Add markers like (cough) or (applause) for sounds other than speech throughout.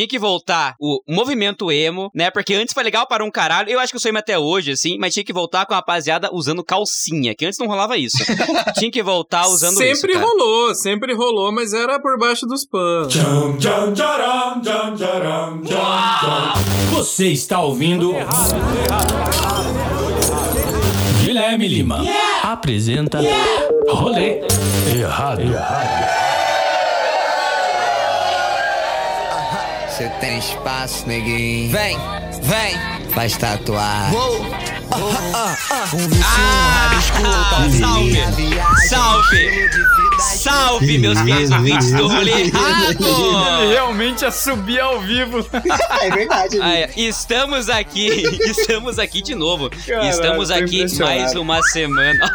tinha que voltar o movimento emo, né? Porque antes foi legal para um caralho. Eu acho que eu sou emo até hoje, assim, mas tinha que voltar com a rapaziada usando calcinha, que antes não rolava isso. (laughs) tinha que voltar usando sempre isso. Sempre rolou, sempre rolou, mas era por baixo dos panos. Você está ouvindo. Errado, errado. Guilherme Lima yeah. apresenta yeah. Rolê Errado. Você tem espaço, neguinho. Vem, vem, faz tatuar. Uou. Uh, uh, uh, um vizinho, ah, salve, salve, salve, meus queridos ouvintes do rolê errado. (laughs) Ele realmente a subir ao vivo. (laughs) é verdade. Ah, é. Estamos aqui, (laughs) estamos aqui de novo. Caramba, estamos aqui mais uma semana.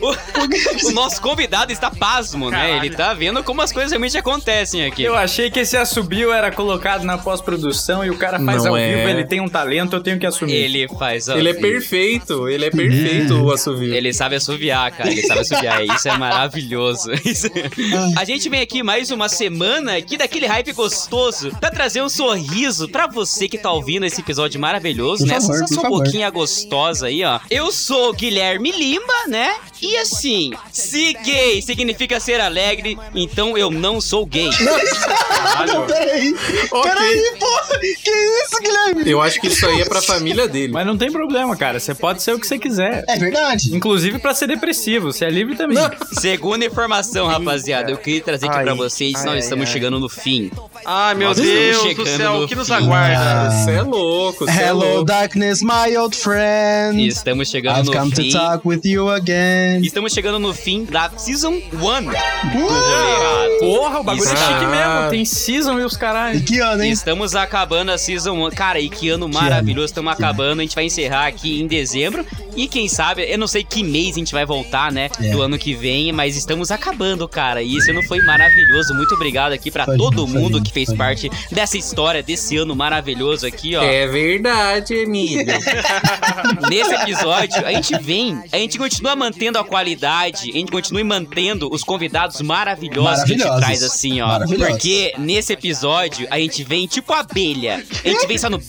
O, o, nosso convidado está pasmo, Caralho. né? Ele tá vendo como as coisas realmente acontecem aqui. Eu achei que esse assobio era colocado na pós-produção e o cara faz Não ao é. vivo, ele tem um talento, eu tenho que assumir. Ele faz ao Ele é vivo. é perfeito ele é perfeito o assovio. Ele sabe assoviar, cara, ele sabe assoviar, isso é maravilhoso. A gente vem aqui mais uma semana aqui daquele hype gostoso pra trazer um sorriso pra você que tá ouvindo esse episódio maravilhoso, por né? Favor, Essa um pouquinho gostosa aí, ó. Eu sou Guilherme Lima, né? E assim, se gay significa ser alegre, então eu não sou gay. Não, peraí. Okay. Peraí, porra. Que isso, Guilherme? Eu acho que isso aí é pra família dele. Mas não tem problema, cara. Você pode ser o que você quiser. É verdade. Inclusive pra ser depressivo. Você é livre também. Não. Segunda informação, rapaziada. Eu queria trazer aqui ai, pra vocês. Ai, nós ai, estamos chegando no fim. Ai, meu Deus do céu. O que nos aguarda? Você é louco. Cê Hello, é louco. darkness, my old friend. Estamos chegando I've no come fim. to talk with you again. Estamos chegando no fim da Season 1. Uh! Porra, o bagulho é chique mesmo. Tem Season e os caralho. E que ano, hein? Estamos acabando a Season 1. Cara, e que ano que maravilhoso. Estamos acabando. A gente vai encerrar aqui em dezembro. E quem sabe, eu não sei que mês a gente vai voltar, né? É. Do ano que vem, mas estamos acabando, cara. E esse ano foi maravilhoso. Muito obrigado aqui para todo mundo que fez parte dessa história, desse ano maravilhoso aqui, ó. É verdade, Emílio. (laughs) Nesse episódio, a gente vem, a gente continua mantendo a qualidade, a gente continua mantendo os convidados maravilhosos, que a gente traz assim, ó. Porque nesse episódio, a gente vem tipo abelha. A gente vem só no.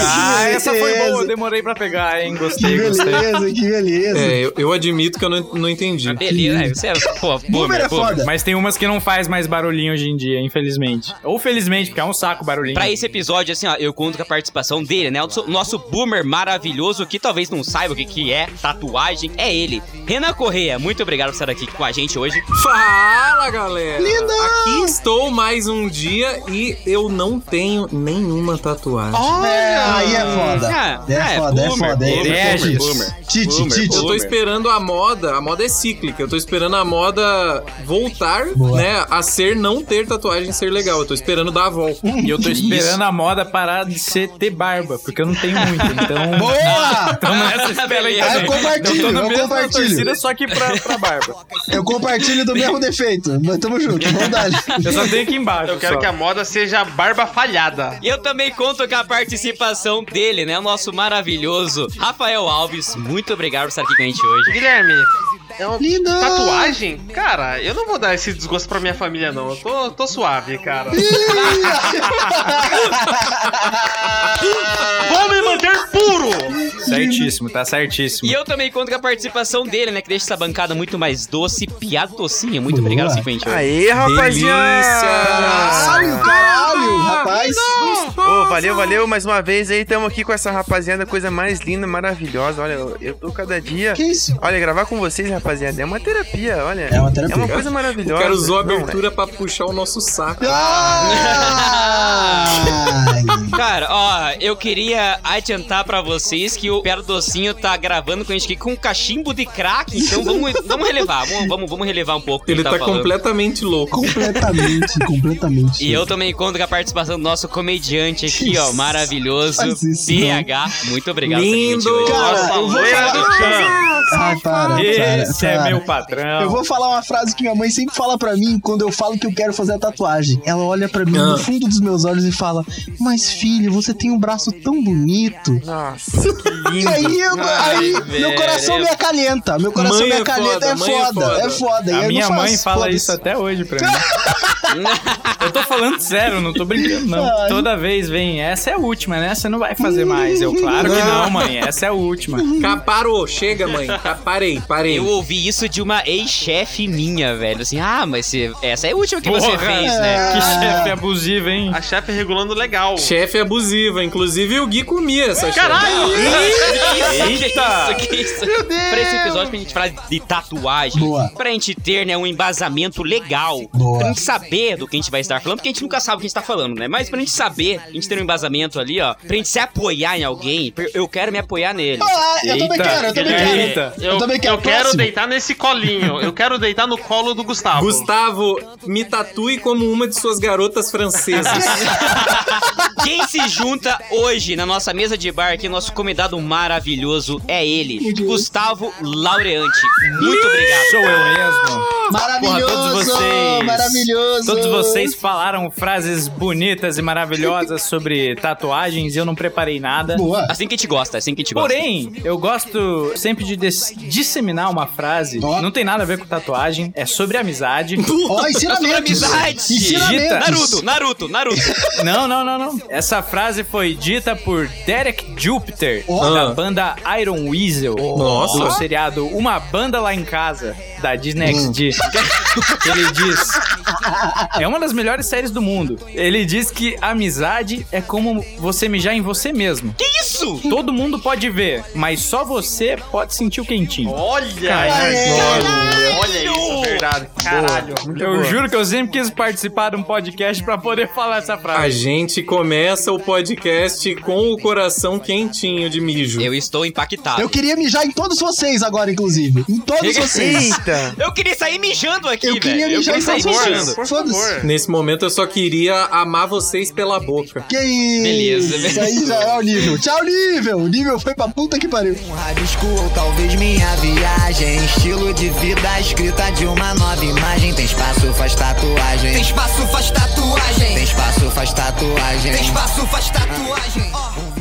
Ah, essa foi boa, eu demorei pra pegar, hein? Gostei, que beleza, gostei. Que beleza, É, eu, eu, admito que eu não, não entendi. Ah, beleza, é, você é, (laughs) pô, boomer, é foda. Mas tem umas que não faz mais barulhinho hoje em dia, infelizmente. Ou felizmente, porque é um saco barulhinho. Pra esse episódio, assim, ó, eu conto com a participação dele, né? O nosso boomer maravilhoso, que talvez não saiba o que, que é tatuagem, é ele. Renan Correia, muito obrigado por estar aqui com a gente hoje. Fala, galera! Linda! Aqui estou mais um dia e eu não tenho nenhuma tatuagem. Olha! Aí é foda. É, é, é foda, boomer, é foda. É boomer, boomer. Tite, Tite. Eu tô esperando a moda, a moda é cíclica. Eu tô esperando a moda voltar, Boa. né, a ser não ter tatuagem ser legal. Eu tô esperando dar a volta. e eu tô esperando a moda parar de ser ter barba, porque eu não tenho muito, então... (laughs) Boa! (laughs) então nessa espera aí. eu compartilho, eu, eu compartilho. Torcida, só que pra, pra barba. Eu compartilho do mesmo defeito, mas tamo junto, vamos dar. Eu só tenho aqui embaixo. Eu quero só. que a moda seja barba falhada. E eu também conto com a participação dele, né? O nosso maravilhoso Rafael Alves. Muito obrigado por estar aqui com a gente hoje. Guilherme, é uma tatuagem? Cara, eu não vou dar esse desgosto pra minha família, não. Eu tô, tô suave, cara. (laughs) vou me manter puro! Certíssimo, tá certíssimo. E eu também conto com a participação dele, né? Que deixa essa bancada muito mais doce, piada docinha. Muito Boa. obrigado, Cinquente. Aê, rapaziada! Caralho, caralho, rapaz! Oh, valeu, valeu mais uma vez aí. Tamo aqui com essa rapaziada, coisa mais linda, maravilhosa. Olha, eu tô cada dia. Que isso? Olha, gravar com vocês, rapaziada, é uma terapia, olha. É uma terapia. É uma coisa maravilhosa. O cara usou a abertura Não, pra puxar o nosso saco. (laughs) cara, ó, eu queria adiantar pra vocês que o Piada Docinho tá gravando com a gente aqui com um cachimbo de crack, então vamos, vamos relevar, vamos, vamos, vamos relevar um pouco. Ele tá, tá completamente louco. Completamente, (laughs) completamente. E eu também conto com a participação do nosso comediante aqui, ó, maravilhoso. PH, muito obrigado. Lindo! Cara, eu vou falar, Ai, para, Esse para, é para. meu patrão. Eu vou falar uma frase que minha mãe sempre fala pra mim quando eu falo que eu quero fazer a tatuagem. Ela olha pra mim no Ah. fundo dos meus olhos e fala: Mas filho, você tem um braço tão bonito. Nossa, que lindo. aí, eu- aí meu coração me acalenta. Meu coração Mãe me é acalenta. foda, é, mãe é foda, foda. é foda. A minha mãe faço, fala isso até hoje pra mim. (laughs) eu tô falando sério, não tô brincando, não. Ai. Toda vez vem, essa é a última, né? Você não vai fazer mais. Eu, claro que não, mãe. Essa é a última. (laughs) Ca- Parou, chega, mãe. Parei, parei. Eu ouvi isso de uma ex-chefe minha, velho. Assim, ah, mas você- essa é a última que você Porra. fez, né? Que chefe abusivo, hein? A chefe regulando legal. Chefe abusiva. Inclusive o Gui comia essa chefe. Caralho! Eita! Que isso, que isso? Pra esse episódio, pra gente falar de tatuagem, Boa. pra gente ter, né, um embasamento legal, Boa. pra gente saber do que a gente vai estar falando, porque a gente nunca sabe o que a gente tá falando, né? Mas pra gente saber, a gente ter um embasamento ali, ó, pra gente se apoiar em alguém, eu quero me apoiar nele. Ah, eu também quero, eu também quero. Eita. Eu, também quero. eu quero Próximo. deitar nesse colinho. Eu quero deitar no colo do Gustavo. Gustavo, me tatue como uma de suas garotas francesas. (laughs) Quem se junta hoje na nossa mesa de bar aqui, nosso convidado maravilhoso, é ele, Gustavo Laureante. Muito obrigado. Sou eu mesmo. Maravilhoso, Porra, todos vocês. maravilhoso. Todos vocês falaram frases bonitas e maravilhosas sobre tatuagens e eu não preparei nada. Boa. Assim que a gente gosta, assim que a gente gosta. Porém, eu gosto sempre de disseminar uma frase. Ó. Não tem nada a ver com tatuagem, é sobre amizade. Ó, ensinamentos. amizade. Ensinamentos. Dita. Naruto, Naruto, Naruto. não, não, não, não. Essa frase foi dita por Derek Jupiter, Ó. da Ah. banda Iron Weasel, Nossa. do seriado Uma Banda Lá em Casa, da Disney XD. (laughs) Ele diz: É uma das melhores séries do mundo. Ele diz que amizade é como você mijar em você mesmo. Que isso? Todo mundo pode ver, mas só você pode sentir o quentinho. Olha! Caralho. Olha isso, verdade. Caralho. Eu juro que eu sempre quis participar de um podcast pra poder falar essa A frase. gente começa o podcast com o coração quentinho de mijo. Eu estou impactado. Eu queria mijar em todos vocês agora, inclusive. Em todos vocês. Eita. Eu queria sair mijando aqui, Eu queria velho. Eu mijar queria em sair todos mijando. vocês. Por Foda-se. favor. Nesse momento eu só queria amar vocês pela boca. Que isso? Beleza, Isso aí já é o nível. Tchau, nível. O nível foi pra puta que pariu. Um rabisco ou talvez minha viagem. Estilo de vida escrita de uma nova imagem. Tem espaço, faz tatuagem. Tem espaço, faz tatuagem. Tem espaço, faz tatuagem. Tem espaço, faz tatuagem. Um vício, um rabisco.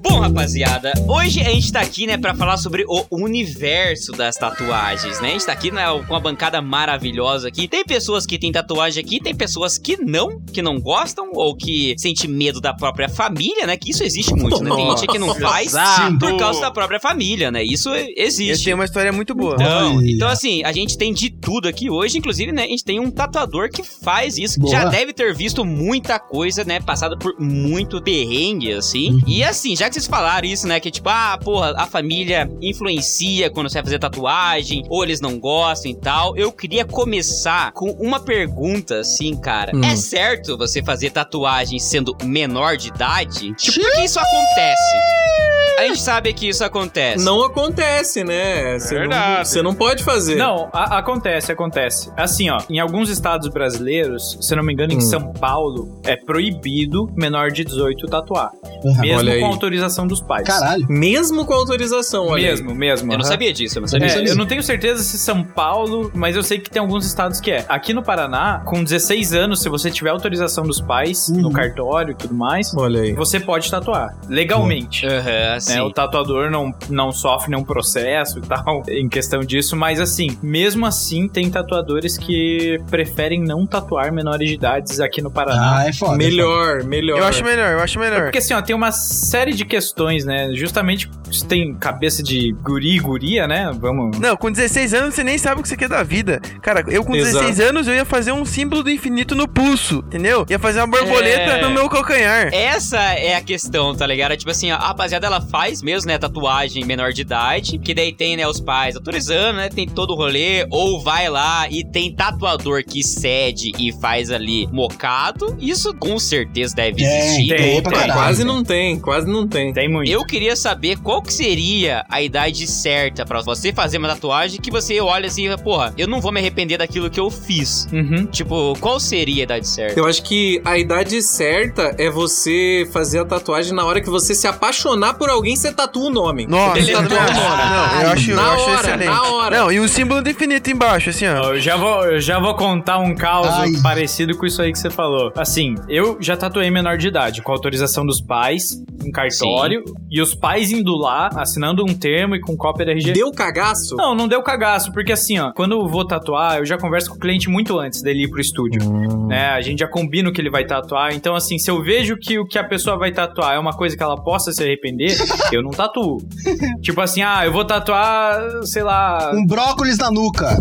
Bom, rapaziada, hoje a gente tá aqui, né, pra falar sobre o universo das tatuagens, né? A gente tá aqui né, com uma bancada maravilhosa aqui. Tem pessoas que têm tatuagem aqui, tem pessoas que não, que não gostam ou que sente medo da própria família, né? Que isso existe muito, né? Tem gente que não faz Exato. por causa da própria família, né? Isso existe. Esse tem uma história muito boa. Então, então, assim, a gente tem de tudo aqui hoje. Inclusive, né, a gente tem um tatuador que faz isso. Boa. Já deve ter visto muita coisa, né? Passada por muito perrengue, assim. Uhum. E assim, já que vocês falaram isso, né? Que tipo, ah, porra, a família influencia quando você vai fazer tatuagem, ou eles não gostam e tal. Eu queria começar com uma pergunta, assim, cara. Hum. É certo você fazer tatuagem sendo menor de idade? Tipo, por que isso acontece? A gente sabe que isso acontece. Não acontece, né? Você não, Verdade. você não pode fazer. Não, a- acontece, acontece. Assim, ó, em alguns estados brasileiros, se eu não me engano, em Hum. São Paulo, é proibido menor de 18 tatuar. Uhum. Mesmo Olha aí. com autorização dos pais. Caralho. Mesmo com autorização, olha. aí. Mesmo, mesmo. Eu não aham. sabia disso, eu não sabia É, disso. eu não tenho certeza se São Paulo, mas eu sei que tem alguns estados que é. Aqui no Paraná, com 16 anos, se você tiver autorização dos pais Uhum. no cartório e tudo mais, Olha aí. você pode tatuar legalmente. Aham, sim. Né? O tatuador não, não sofre nenhum processo e tal (laughs) em questão disso, mas assim, mesmo assim, tem tatuadores que preferem não tatuar menores de idades aqui no Paraná. Ah, é foda. Melhor, melhor. Eu acho melhor, eu acho melhor. Porque assim, ó, tem uma série de questões, né? Justamente se tem cabeça de guri e guria, né? Vamos. Não, com 16 anos você nem sabe o que você quer da vida. Cara, eu com Exato. 16 anos eu ia fazer um símbolo do infinito no pulso, entendeu? Ia fazer uma borboleta É. no meu calcanhar. Essa é a questão, tá ligado? Tipo assim, a rapaziada ela faz mesmo, né, tatuagem menor de idade, que daí tem, né, os pais autorizando, né, tem todo o rolê, ou vai lá e tem tatuador que cede e faz ali mocado, isso com certeza deve É, existir. tem, tem. caralho. Quase não tem, quase não tem. Tem muito. Eu queria saber qual que seria a idade certa pra você fazer uma tatuagem que você olha assim, e fala, porra, eu não vou me arrepender daquilo que eu fiz. Uhum. Tipo, qual seria a idade certa? Eu acho que a idade certa é você fazer a tatuagem na hora que você se apaixonar por alguém alguém, você tatua o nome. Nossa, Você tatua o nome. Não, eu acho, eu Na acho hora, excelente. na hora. Não, e o símbolo do infinito embaixo, assim, ó. Eu já vou, eu já vou contar um caos Ai. parecido com isso aí que você falou. Assim, eu já tatuei menor de idade, com autorização dos pais, em cartório, e os pais indo lá, assinando um termo e com cópia da RG. Deu cagaço? Não, não deu cagaço, porque assim, ó, quando eu vou tatuar, eu já converso com o cliente muito antes dele ir pro estúdio. Né? A gente já combina o que ele vai tatuar. Então, assim, se eu vejo que o que a pessoa vai tatuar é uma coisa que ela possa se arrepender, (laughs) eu não tatuo. tipo assim, ah, eu vou tatuar, sei lá, Um brócolis na nuca.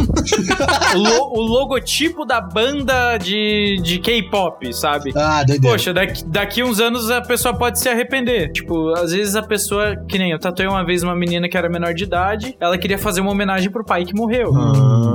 o, lo- o logotipo da banda de, de K-pop, sabe? Ah, doideira. Poxa, daqui, daqui uns anos a pessoa pode se arrepender. Tipo, às vezes a pessoa, que nem eu tatuei uma vez uma menina que era menor de idade, ela queria fazer uma homenagem pro pai que morreu.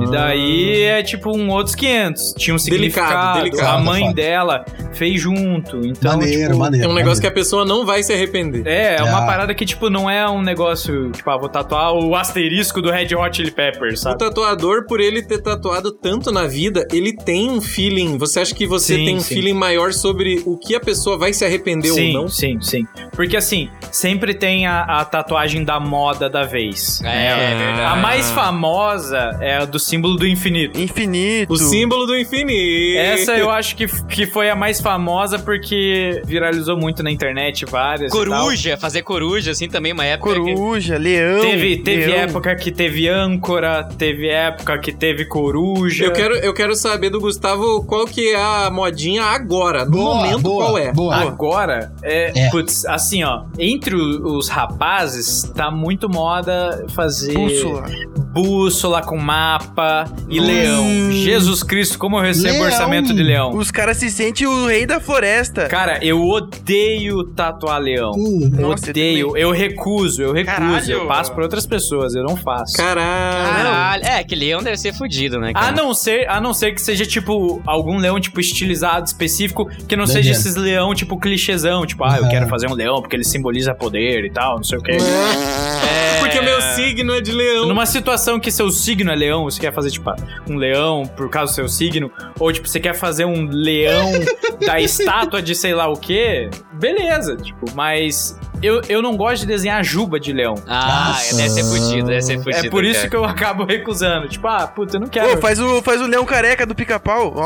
E daí é tipo um outros 500. Tinha um Delicado, significado. delicado. A mãe Foda. dela fez junto. Então, maneiro, tipo, maneiro. É um negócio que maneiro. a pessoa não vai se arrepender. É, é uma Ah. parada que, tipo, não é um negócio, tipo, ah, vou tatuar o asterisco do Red Hot Chili Peppers, O sabe? tatuador, por ele ter tatuado tanto na vida, ele tem um feeling. Você acha que você Sim, tem um sim. feeling maior sobre o que a pessoa vai se arrepender sim, ou não? Sim, sim. Porque assim, sempre tem a, a tatuagem da moda da vez. É, né? é verdade. A mais famosa é a do símbolo do infinito. Infinito. O símbolo do infinito. Essa eu acho que, que foi a mais famosa porque viralizou muito na internet, várias. e tal. Coruja, fazer coruja, assim, também, uma época. que- Coruja, leão. Teve, teve leão. época que teve âncora, teve época que teve coruja. Eu quero, eu quero saber do Gustavo qual que é a modinha agora, no Boa, momento boa, qual é. Boa. Agora, é, É. Putz, assim, ó, entre os rapazes, tá muito moda fazer Bússola. bússola com mapa e leão. Jesus Cristo, como eu recebo Leão. orçamento de leão. Os caras se sentem o rei da floresta. Cara, eu odeio tatuar leão. Hum. Nossa, eu odeio, eu recuso, eu recuso. Caralho. Eu passo pra outras pessoas, eu não faço. Caralho. Caralho. É, que leão deve ser fudido, né, cara? A não ser, a não ser que seja tipo algum leão tipo estilizado específico, que não Doideira. seja esses leão tipo clichêzão, tipo, ah, eu quero fazer um leão porque ele simboliza poder e tal, não sei o quê. É. Porque meu signo é de leão. Numa situação que seu signo é leão, você quer fazer, tipo, um leão por causa do seu signo, ou, tipo, você quer fazer um leão (laughs) da estátua de sei lá o quê, beleza, tipo, mas eu, eu não gosto de desenhar juba de leão. Ah, Nossa. deve ser fudido, deve ser fudido. é por isso cara. que eu acabo recusando. Tipo, ah, puta, eu não quero. Pô, faz o, faz o leão careca do pica-pau. (laughs)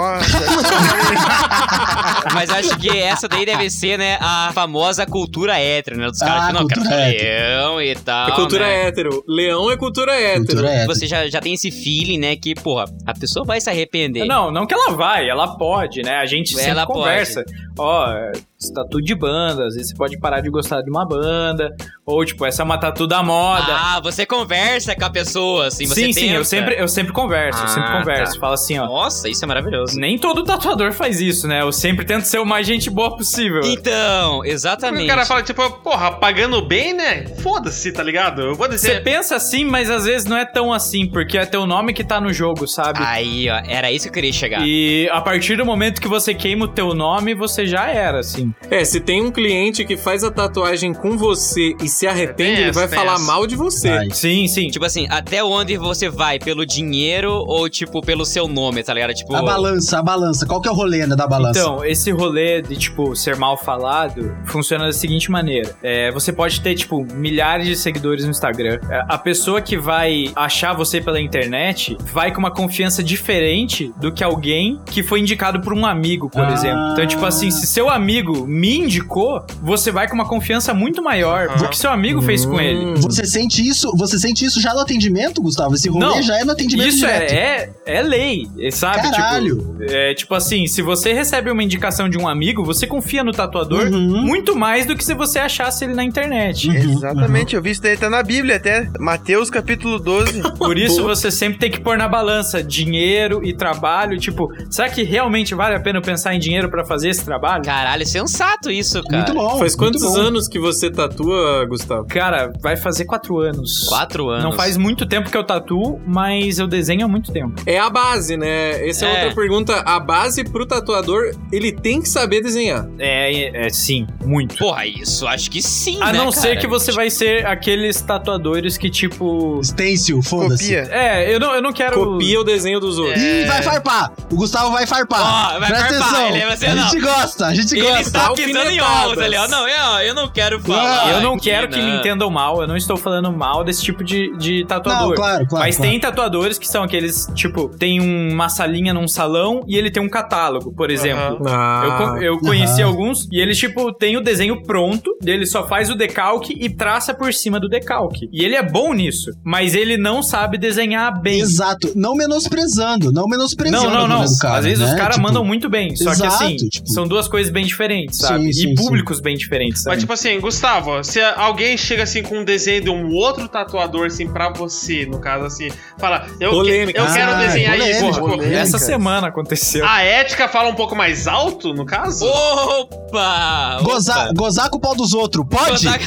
Mas acho que essa daí deve ser, né, a famosa cultura hétero, né? Dos caras Ah, que não, quero leão e tal. É cultura né? hétero. Leão é cultura hétero. Cultura hétero. Você já, já tem esse feeling, né, que, porra, a pessoa vai se arrepender. Não, não que ela vai, ela pode, né? A gente sempre Ela conversa. Ó, é, tatu de banda, às vezes você pode parar de gostar de uma banda, ou tipo, essa é uma tatu da moda. Ah, você conversa com a pessoa, assim, você sim, sim, eu tenta. sempre, eu sempre converso, eu sempre Ah, converso. tá. Falo assim, ó. Nossa, isso é maravilhoso. Nem todo tatuador faz isso, né? Eu sempre tento ser o mais gente boa possível. Então, exatamente. O cara fala, tipo, porra, pagando bem, né? Foda-se, tá ligado? Eu vou Você dizer. pensa assim, mas às vezes não é tão assim, porque é teu nome que tá no jogo, sabe? Aí, ó, era isso que eu queria chegar. E a partir do momento que você queima o teu nome, você já era, assim. É, se tem um cliente que faz a tatuagem com você e se arrepende, Tem ele vai falar essa. mal de você. Vai. Sim, sim. Tipo assim, até onde você vai? Pelo dinheiro ou, tipo, pelo seu nome, tá ligado? Tipo. A balança, a balança. Qual que é o rolê né, da balança? Então, esse rolê de, tipo, ser mal falado funciona da seguinte maneira. É, você pode ter, tipo, milhares de seguidores no Instagram. É, A pessoa que vai achar você pela internet vai com uma confiança diferente do que alguém que foi indicado por um amigo, por Ah. exemplo. Então, tipo assim, se seu amigo me indicou, você vai com uma confiança muito maior do que seu amigo fez com ele. Você sente isso? Você sente isso já no atendimento, Gustavo? Esse rolê Não, já é no atendimento Isso direto. é, é, é lei, sabe? Caralho. Tipo, é, tipo assim, se você recebe uma indicação de um amigo, você confia no tatuador Uhum. muito mais do que se você achasse ele na internet. Exatamente, eu vi isso daí, tá na Bíblia até. Mateus capítulo 12. (laughs) Por isso você sempre tem que pôr na balança dinheiro e trabalho. Tipo, será que realmente vale a pena pensar em dinheiro pra fazer esse trabalho? Caralho, sensato isso, cara. Muito bom. Faz quantos bom. anos que você tatua, Gustavo? Cara, vai fazer quatro anos. Quatro anos. Não faz muito tempo que eu tatuo, mas eu desenho há muito tempo. É a base, né? Essa é, É. outra pergunta. A base pro tatuador, ele tem que saber desenhar. É, é sim, muito. Porra, isso acho que sim, A né, não ser cara? que você vai ser aqueles tatuadores que, tipo. Stencil, foda-se. Copia. É, eu não, eu não quero. Copia o desenho dos outros. Ih, vai farpar. O Gustavo vai farpar. Ó, vai Presta farpar, atenção. ele vai ser- a não. gente gosta, a gente Ele gosta. Tá pisando em ovos ali, ó. Não, eu, eu não quero falar. Eu não aqui, quero que me não. entendam mal, eu não estou falando mal desse tipo de, de tatuador. Não, claro, claro, Mas claro. tem tatuadores que são aqueles, tipo, tem uma salinha num salão e ele tem um catálogo, por exemplo. Ah, Eu, eu conheci Aham. alguns e eles, tipo, tem o desenho pronto, ele só faz o decalque e traça por cima do decalque. E ele é bom nisso, mas ele não sabe desenhar bem. Exato. Não menosprezando, não menosprezando. Não, não, não. Às vezes né? os caras Tipo, mandam muito bem. Só que exato, assim, tipo- são duas coisas bem diferentes, sabe? Sim, e sim, públicos bem diferentes, sabe? Mas, tipo assim, Gustavo, se alguém chega assim com um desenho de um outro tatuador, assim, pra você, no caso, assim, fala, eu, Polêmica. eu quero Ah, desenhar polêmica, isso. Tipo. Essa semana aconteceu. a ética fala um pouco mais alto, no caso? Opa! Gozar, opa. gozar com o pau dos outros, pode? Gozar-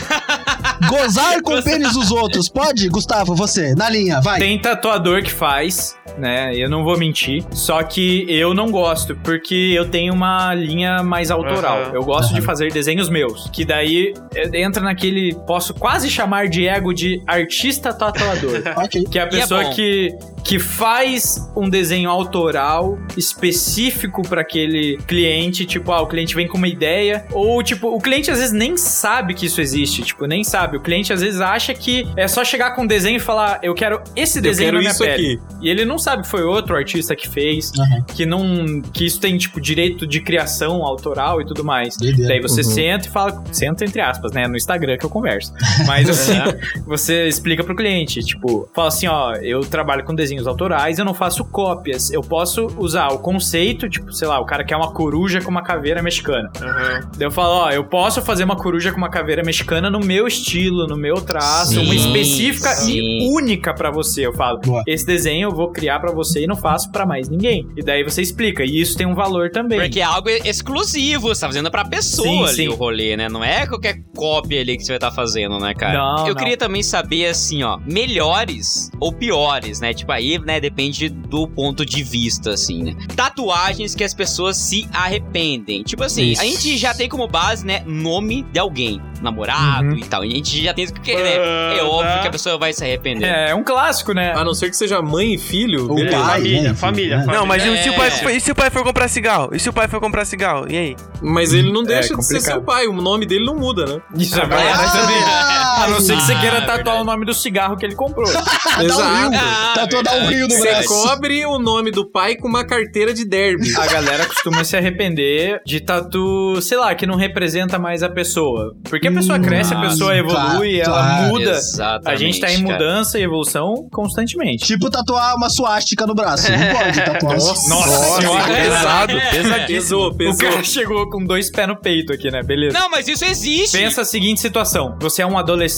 (laughs) Gozar com o pênis dos outros, pode? Gustavo, você, na linha, vai. Tem tatuador que faz, né? Eu não vou mentir. Só que eu não gosto, porque eu tenho uma linha mais autoral. Eu gosto de Aham. fazer desenhos meus. Que daí eh, entra naquele. Posso quase chamar de ego de artista tatuador. (laughs) Ok. Que é a é pessoa bom. que, que faz um desenho autoral específico para aquele cliente. Tipo, ah, o cliente vem com uma ideia. Ou, tipo, o cliente às vezes nem sabe que isso existe. Tipo, nem sabe. O cliente às vezes acha que é só chegar com um desenho e falar: Eu quero esse desenho quero na minha pele. aqui. E ele não sabe que foi outro artista que fez. Aham. Que não. Que isso tem, tipo, direito de criação autoral e tudo mais. Doideira. Daí você Uhum. senta e fala. Senta entre aspas, né? No Instagram que eu converso. Mas assim, (laughs) você explica pro cliente, tipo, fala assim, ó, eu trabalho com desenhos autorais, eu não faço cópias. Eu posso usar o conceito, tipo, sei lá, o cara quer uma coruja com uma caveira mexicana. Aham. Daí eu falo, ó, eu posso fazer uma coruja com uma caveira mexicana no meu estilo, no meu traço, Sim, uma específica sim. e única pra você. Eu falo, Boa. esse desenho eu vou criar pra você e não faço pra mais ninguém. E daí você explica, e isso tem um valor também. Porque é algo exclusivo, você tá fazendo pra pessoa Sim, ali sim. o rolê, né? Não é qualquer cópia ali que você vai estar fazendo, né, cara? Não, Eu não. queria também saber, assim, ó, melhores ou piores, né? Tipo, aí, né, depende do ponto de vista, assim, né? Tatuagens que as pessoas se arrependem. Tipo assim, Isso. a gente já tem como base, né, nome de alguém, namorado Uhum. e tal. E a gente já tem isso que, né, é Ah, óbvio tá. que a pessoa vai se arrepender. É, é um clássico, né? A não ser que seja mãe e filho, Ou pai, família, né, família, né? família. Não, mas e se o pai É. for- e se o pai for comprar cigarro? E se o pai for comprar cigarro? E aí? Mas ele não É deixa de ser seu pai, o nome dele não muda, né? Isso é Ah, verdade também. (laughs) A não ser que você Ah, queira é tatuar o nome do cigarro que ele comprou. (laughs) Dá um rio. Ah, Tatuou dar um rio no Você braço. cobre o nome do pai com uma carteira de derby. A galera costuma se arrepender de tatu, sei lá, que não representa mais a pessoa. Porque a pessoa Hum, cresce, a pessoa claro, evolui, ela claro. muda. Exatamente, A gente tá em cara. mudança e evolução constantemente. Tipo tatuar uma suástica no braço. Não (laughs) pode tatuar. Nossa, Nossa senhora, pesado, (laughs) É. pesadíssimo. Pesou, O pesou. cara chegou com dois pés no peito aqui, né? Beleza. Não, mas isso existe. Pensa a seguinte situação: você é um adolescente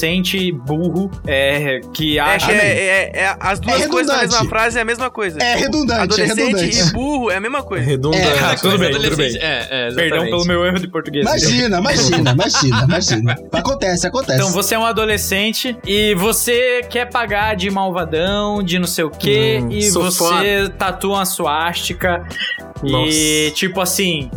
burro, é, que É, acha. é, é- é- as duas É coisas na mesma frase é a mesma coisa. É redundante, é Adolescente redundante. e burro é a mesma coisa. Redundante. É, Ah, tudo bem, tudo bem. É, é, Perdão pelo meu erro de português. Imagina, imagina, imagina, imagina. Acontece, acontece. Então você é um adolescente e você quer pagar de malvadão, de não sei o quê, Hum, e você tatua uma suástica. E tipo assim,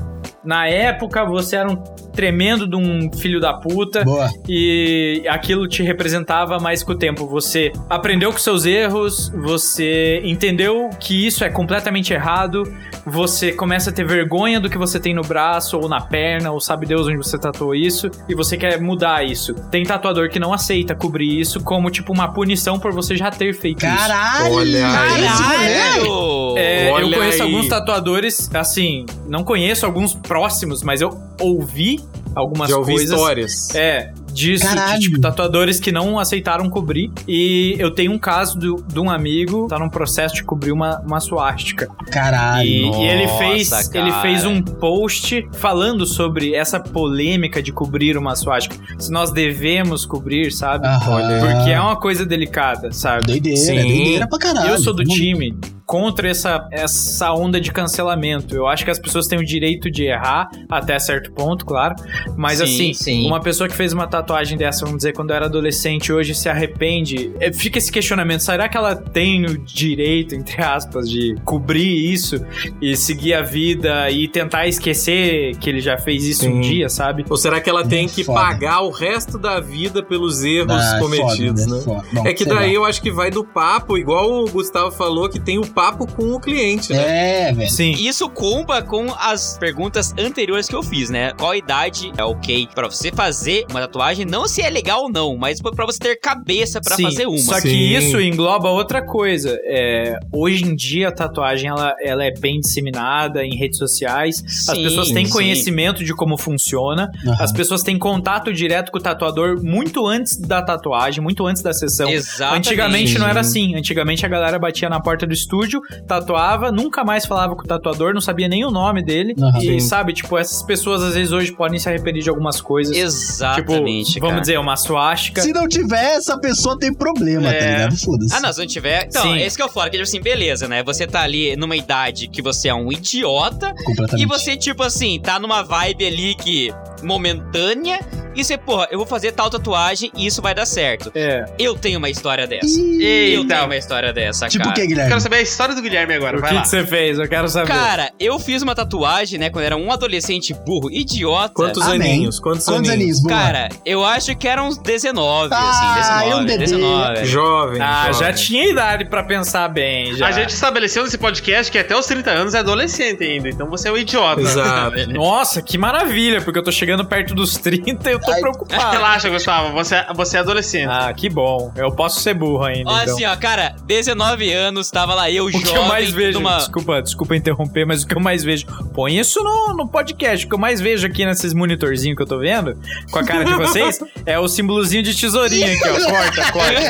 na época você era um tremendo de um filho da puta. Boa. E aquilo te representava, mas com o tempo você aprendeu com seus erros, você entendeu que isso é completamente errado, você começa a ter vergonha do que você tem no braço ou na perna, ou sabe Deus onde você tatuou isso, e você quer mudar isso. Tem tatuador que não aceita cobrir isso como tipo uma punição por você já ter feito isso. Caralho! Olha aí. esse rolê. Caralho! É, eu Olha conheço aí. alguns tatuadores, assim, não conheço alguns próximos, mas eu ouvi algumas Já ouvi coisas. histórias. É, disso, de, tipo, tatuadores que não aceitaram cobrir. E eu tenho um caso do- de um amigo, tá num processo de cobrir uma, uma suástica. Caralho. E, e ele nossa, fez cara. ele fez um post falando sobre essa polêmica de cobrir uma suástica. Se nós devemos cobrir, sabe? Aham. Porque é uma coisa delicada, sabe? Doideira, Sim. doideira pra caralho. Eu sou do time contra essa, essa onda de cancelamento. Eu acho que as pessoas têm o direito de errar, até certo ponto, claro. Mas Sim, assim, sim. uma pessoa que fez uma tatuagem dessa, vamos dizer, quando era adolescente, hoje se arrepende. é, Fica esse questionamento: será que ela tem o direito, entre aspas, de cobrir isso e seguir a vida e tentar esquecer que ele já fez isso um Sim. dia, sabe? Ou será que ela tem que Foda. pagar o resto da vida pelos erros Ah, cometidos, foda, né? Foda. Bom, É que sei lá. daí eu acho que vai do papo, igual o Gustavo falou, que tem o papo com o cliente, né? É, velho. Sim. Isso comba com as perguntas anteriores que eu fiz, né? Qual idade é ok pra você fazer uma tatuagem? Não se é legal ou não, mas pra você ter cabeça pra Sim, fazer uma. Só que Sim. isso engloba outra coisa. É, hoje em dia a tatuagem ela, ela é bem disseminada em redes sociais. As Sim, pessoas têm sim. conhecimento de como funciona. Aham. As pessoas têm contato direto com o tatuador muito antes da tatuagem, muito antes da sessão. Exatamente. Antigamente não era assim. Antigamente a galera batia na porta do estúdio, tatuava, nunca mais falava com o tatuador, não sabia nem o nome dele. Aham. E sabe, tipo, essas pessoas às vezes hoje podem se arrepender de algumas coisas. Exatamente. tipo, vamos cara. dizer, uma suástica. Se não tiver, essa pessoa tem problema, tá É. ligado? Foda-se. Ah, não, se não tiver. Então, Sim. esse que eu falo, que tipo assim, beleza, né? Você tá ali numa idade que você é um idiota Completamente. e você, tipo assim, tá numa vibe ali que. Momentânea. E você, porra, eu vou fazer tal tatuagem e isso vai dar certo. É. Eu tenho uma história dessa. Ih, Eu tenho Eita. uma história dessa, Tipo o cara. que, Guilherme? Quero saber a história do Guilherme agora, O vai que lá. que você fez? Eu quero saber. Cara, eu fiz uma tatuagem, né, quando eu era um adolescente burro, idiota. Quantos Amém. aninhos? Quantos, Quantos aninhos? aninhos? Cara, eu acho que eram uns 19, Ah, assim, é um 19, bebê. 19. Jovem. Ah, jovem. já tinha idade pra pensar bem, já. A gente estabeleceu nesse podcast que até os 30 anos é adolescente ainda, então você é um idiota. Exato. (laughs) Nossa, que maravilha, porque eu tô chegando perto dos (laughs) 30 e eu tô Ai. preocupado. (laughs) Relaxa, Gustavo, você, você é adolescente. Ah, que bom. Eu posso ser burro ainda, Ó, então. assim, ó, cara, 19 anos, tava lá eu, o jovem, que eu mais vejo, numa... desculpa, desculpa interromper, mas o que eu mais vejo, põe isso no, no podcast, o que eu mais vejo aqui nesses monitorzinhos que eu tô vendo, com a cara de vocês, (laughs) é o símbolozinho de tesourinha aqui, ó, corta, corta.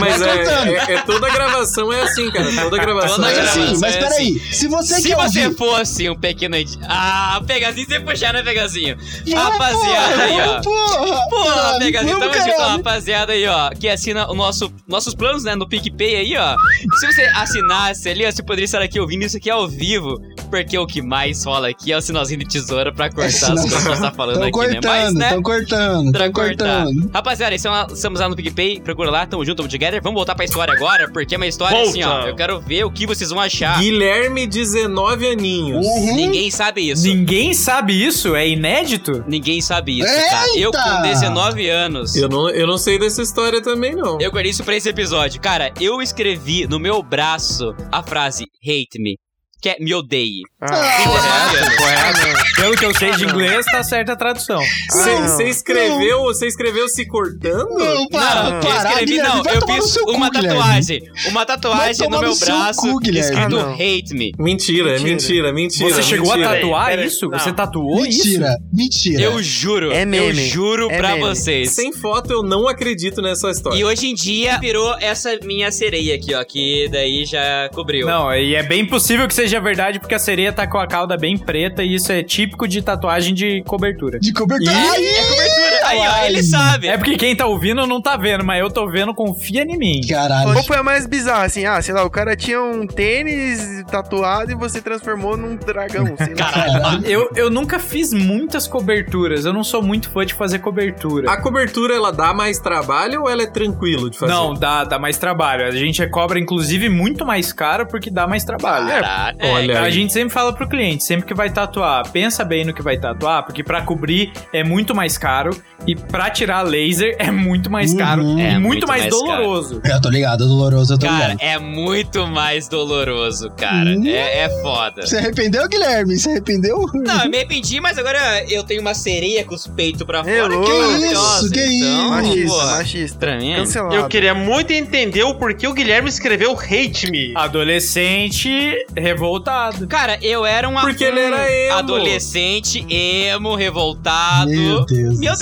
Mas Vai cortando. é, é, é toda gravação é assim, cara. Toda gravação Toda é Mas assim. assim, mas é peraí, se você Se quer você ouvir... fosse um pequeno... Ah, Pegazinho, você puxar, né, Pegazinho? Rapaziada aí, ó. Porra, Porra, vamos, tamo junto, rapaziada aí, ó, que assina o nosso, nossos planos, né, no PicPay aí, ó. Se você assinasse ali, ó, você poderia estar aqui ouvindo isso aqui ao vivo, porque o que mais rola aqui é o sinalzinho de tesoura pra cortar as coisas que nós tá falando Tão aqui, né? Mas, cortando, né, tão cortando, pra tão cortar. cortando. Rapaziada, estamos estamos lá no PicPay, procura lá, tamo junto, tamo together. Vamos voltar pra história agora, porque é uma história Volta. assim, ó. Eu quero ver o que vocês vão achar. Guilherme, 19 aninhos. Uhum. Ninguém sabe isso. Ninguém sabe isso? É inédito? Ninguém sabe isso, Eita! cara. Eu com 19 anos. Eu não, eu não sei dessa história também, não. Eu guardei isso pra esse episódio. Cara, eu escrevi no meu braço a frase hate me. Que é me odeie. Ah, Com 19 anos. Correto. Pelo que eu sei de inglês, tá certa a tradução. Você você escreveu, você escreveu se cortando? Não, para, Não, eu para, escrevi, Guilherme, não, eu fiz seu cu, uma Guilherme. tatuagem. Uma tatuagem no meu braço cu, escrito Ah, hate me. Mentira, Mentira. mentira, mentira. Você chegou mentira. a tatuar Peraí, isso? não. Você tatuou isso? Mentira, mentira. Eu juro. É meme. Eu juro É pra meme. vocês. Sem foto, eu não acredito nessa história. E hoje em dia virou essa minha sereia aqui, ó. Que daí já cobriu. Não, e é bem possível que seja verdade, porque a sereia tá com a cauda bem preta e isso é típico de tatuagem de cobertura. De cobertura. Aí, É cobertura. Aí, ó, ele sabe. É porque quem tá ouvindo não tá vendo, mas eu tô vendo, confia em mim. Caralho. Qual foi a mais bizarra, assim? Ah, sei lá, o cara tinha um tênis tatuado e você transformou num dragão, sei lá. (laughs) Caralho. Eu, eu nunca fiz muitas coberturas, eu não sou muito fã de fazer cobertura. A cobertura, ela dá mais trabalho ou ela é tranquilo de fazer? Não, dá, dá mais trabalho. A gente cobra, inclusive, muito mais caro porque dá mais trabalho. Caralho. É, Olha A aí. gente sempre fala pro cliente, sempre que vai tatuar, pensa bem no que vai tatuar, porque pra cobrir é muito mais caro e pra tirar laser é muito mais Uhum. caro e É muito, muito mais, mais caro. doloroso. Eu tô ligado, é doloroso, eu tô Cara, ligado. é muito mais doloroso, cara. Hum. É, é foda. Você arrependeu, Guilherme? Você arrependeu? Não, eu me arrependi, mas agora eu tenho uma sereia com os peitos pra fora. Hello. que é Que maravilhosa. isso, que então, Machista, pô, machista. Mim, Cancelado. Eu queria muito entender o porquê o Guilherme escreveu Hate Me. Adolescente revoltado. Cara, eu era um Porque ele era emo. adolescente, emo, revoltado. Meu Deus. Me do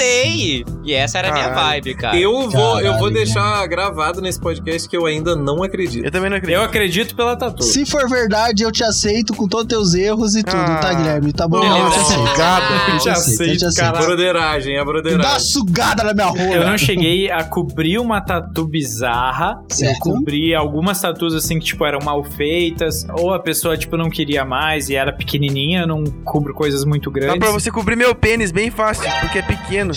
E essa era a minha vibe, cara. Eu vou, eu vou deixar gravado nesse podcast que eu ainda não acredito. Eu também não acredito. Eu acredito pela tatu. Se for verdade, eu te aceito com todos teus erros e tudo, Ah. tá, Guilherme? Tá bom? Beleza. Eu te aceito. Gado. Eu te Eu aceito, eu te aceito, cara. Broderagem, a Dá uma broderagem. sugada na minha rola. Eu não cheguei a cobrir uma tatu bizarra. Eu Certo. cobri algumas tatus assim que, tipo, eram mal feitas. Ou a pessoa, tipo, não queria mais e era pequenininha. Eu não cubro coisas muito Dá grandes. pra você cobrir meu pênis bem fácil, porque é pequeno.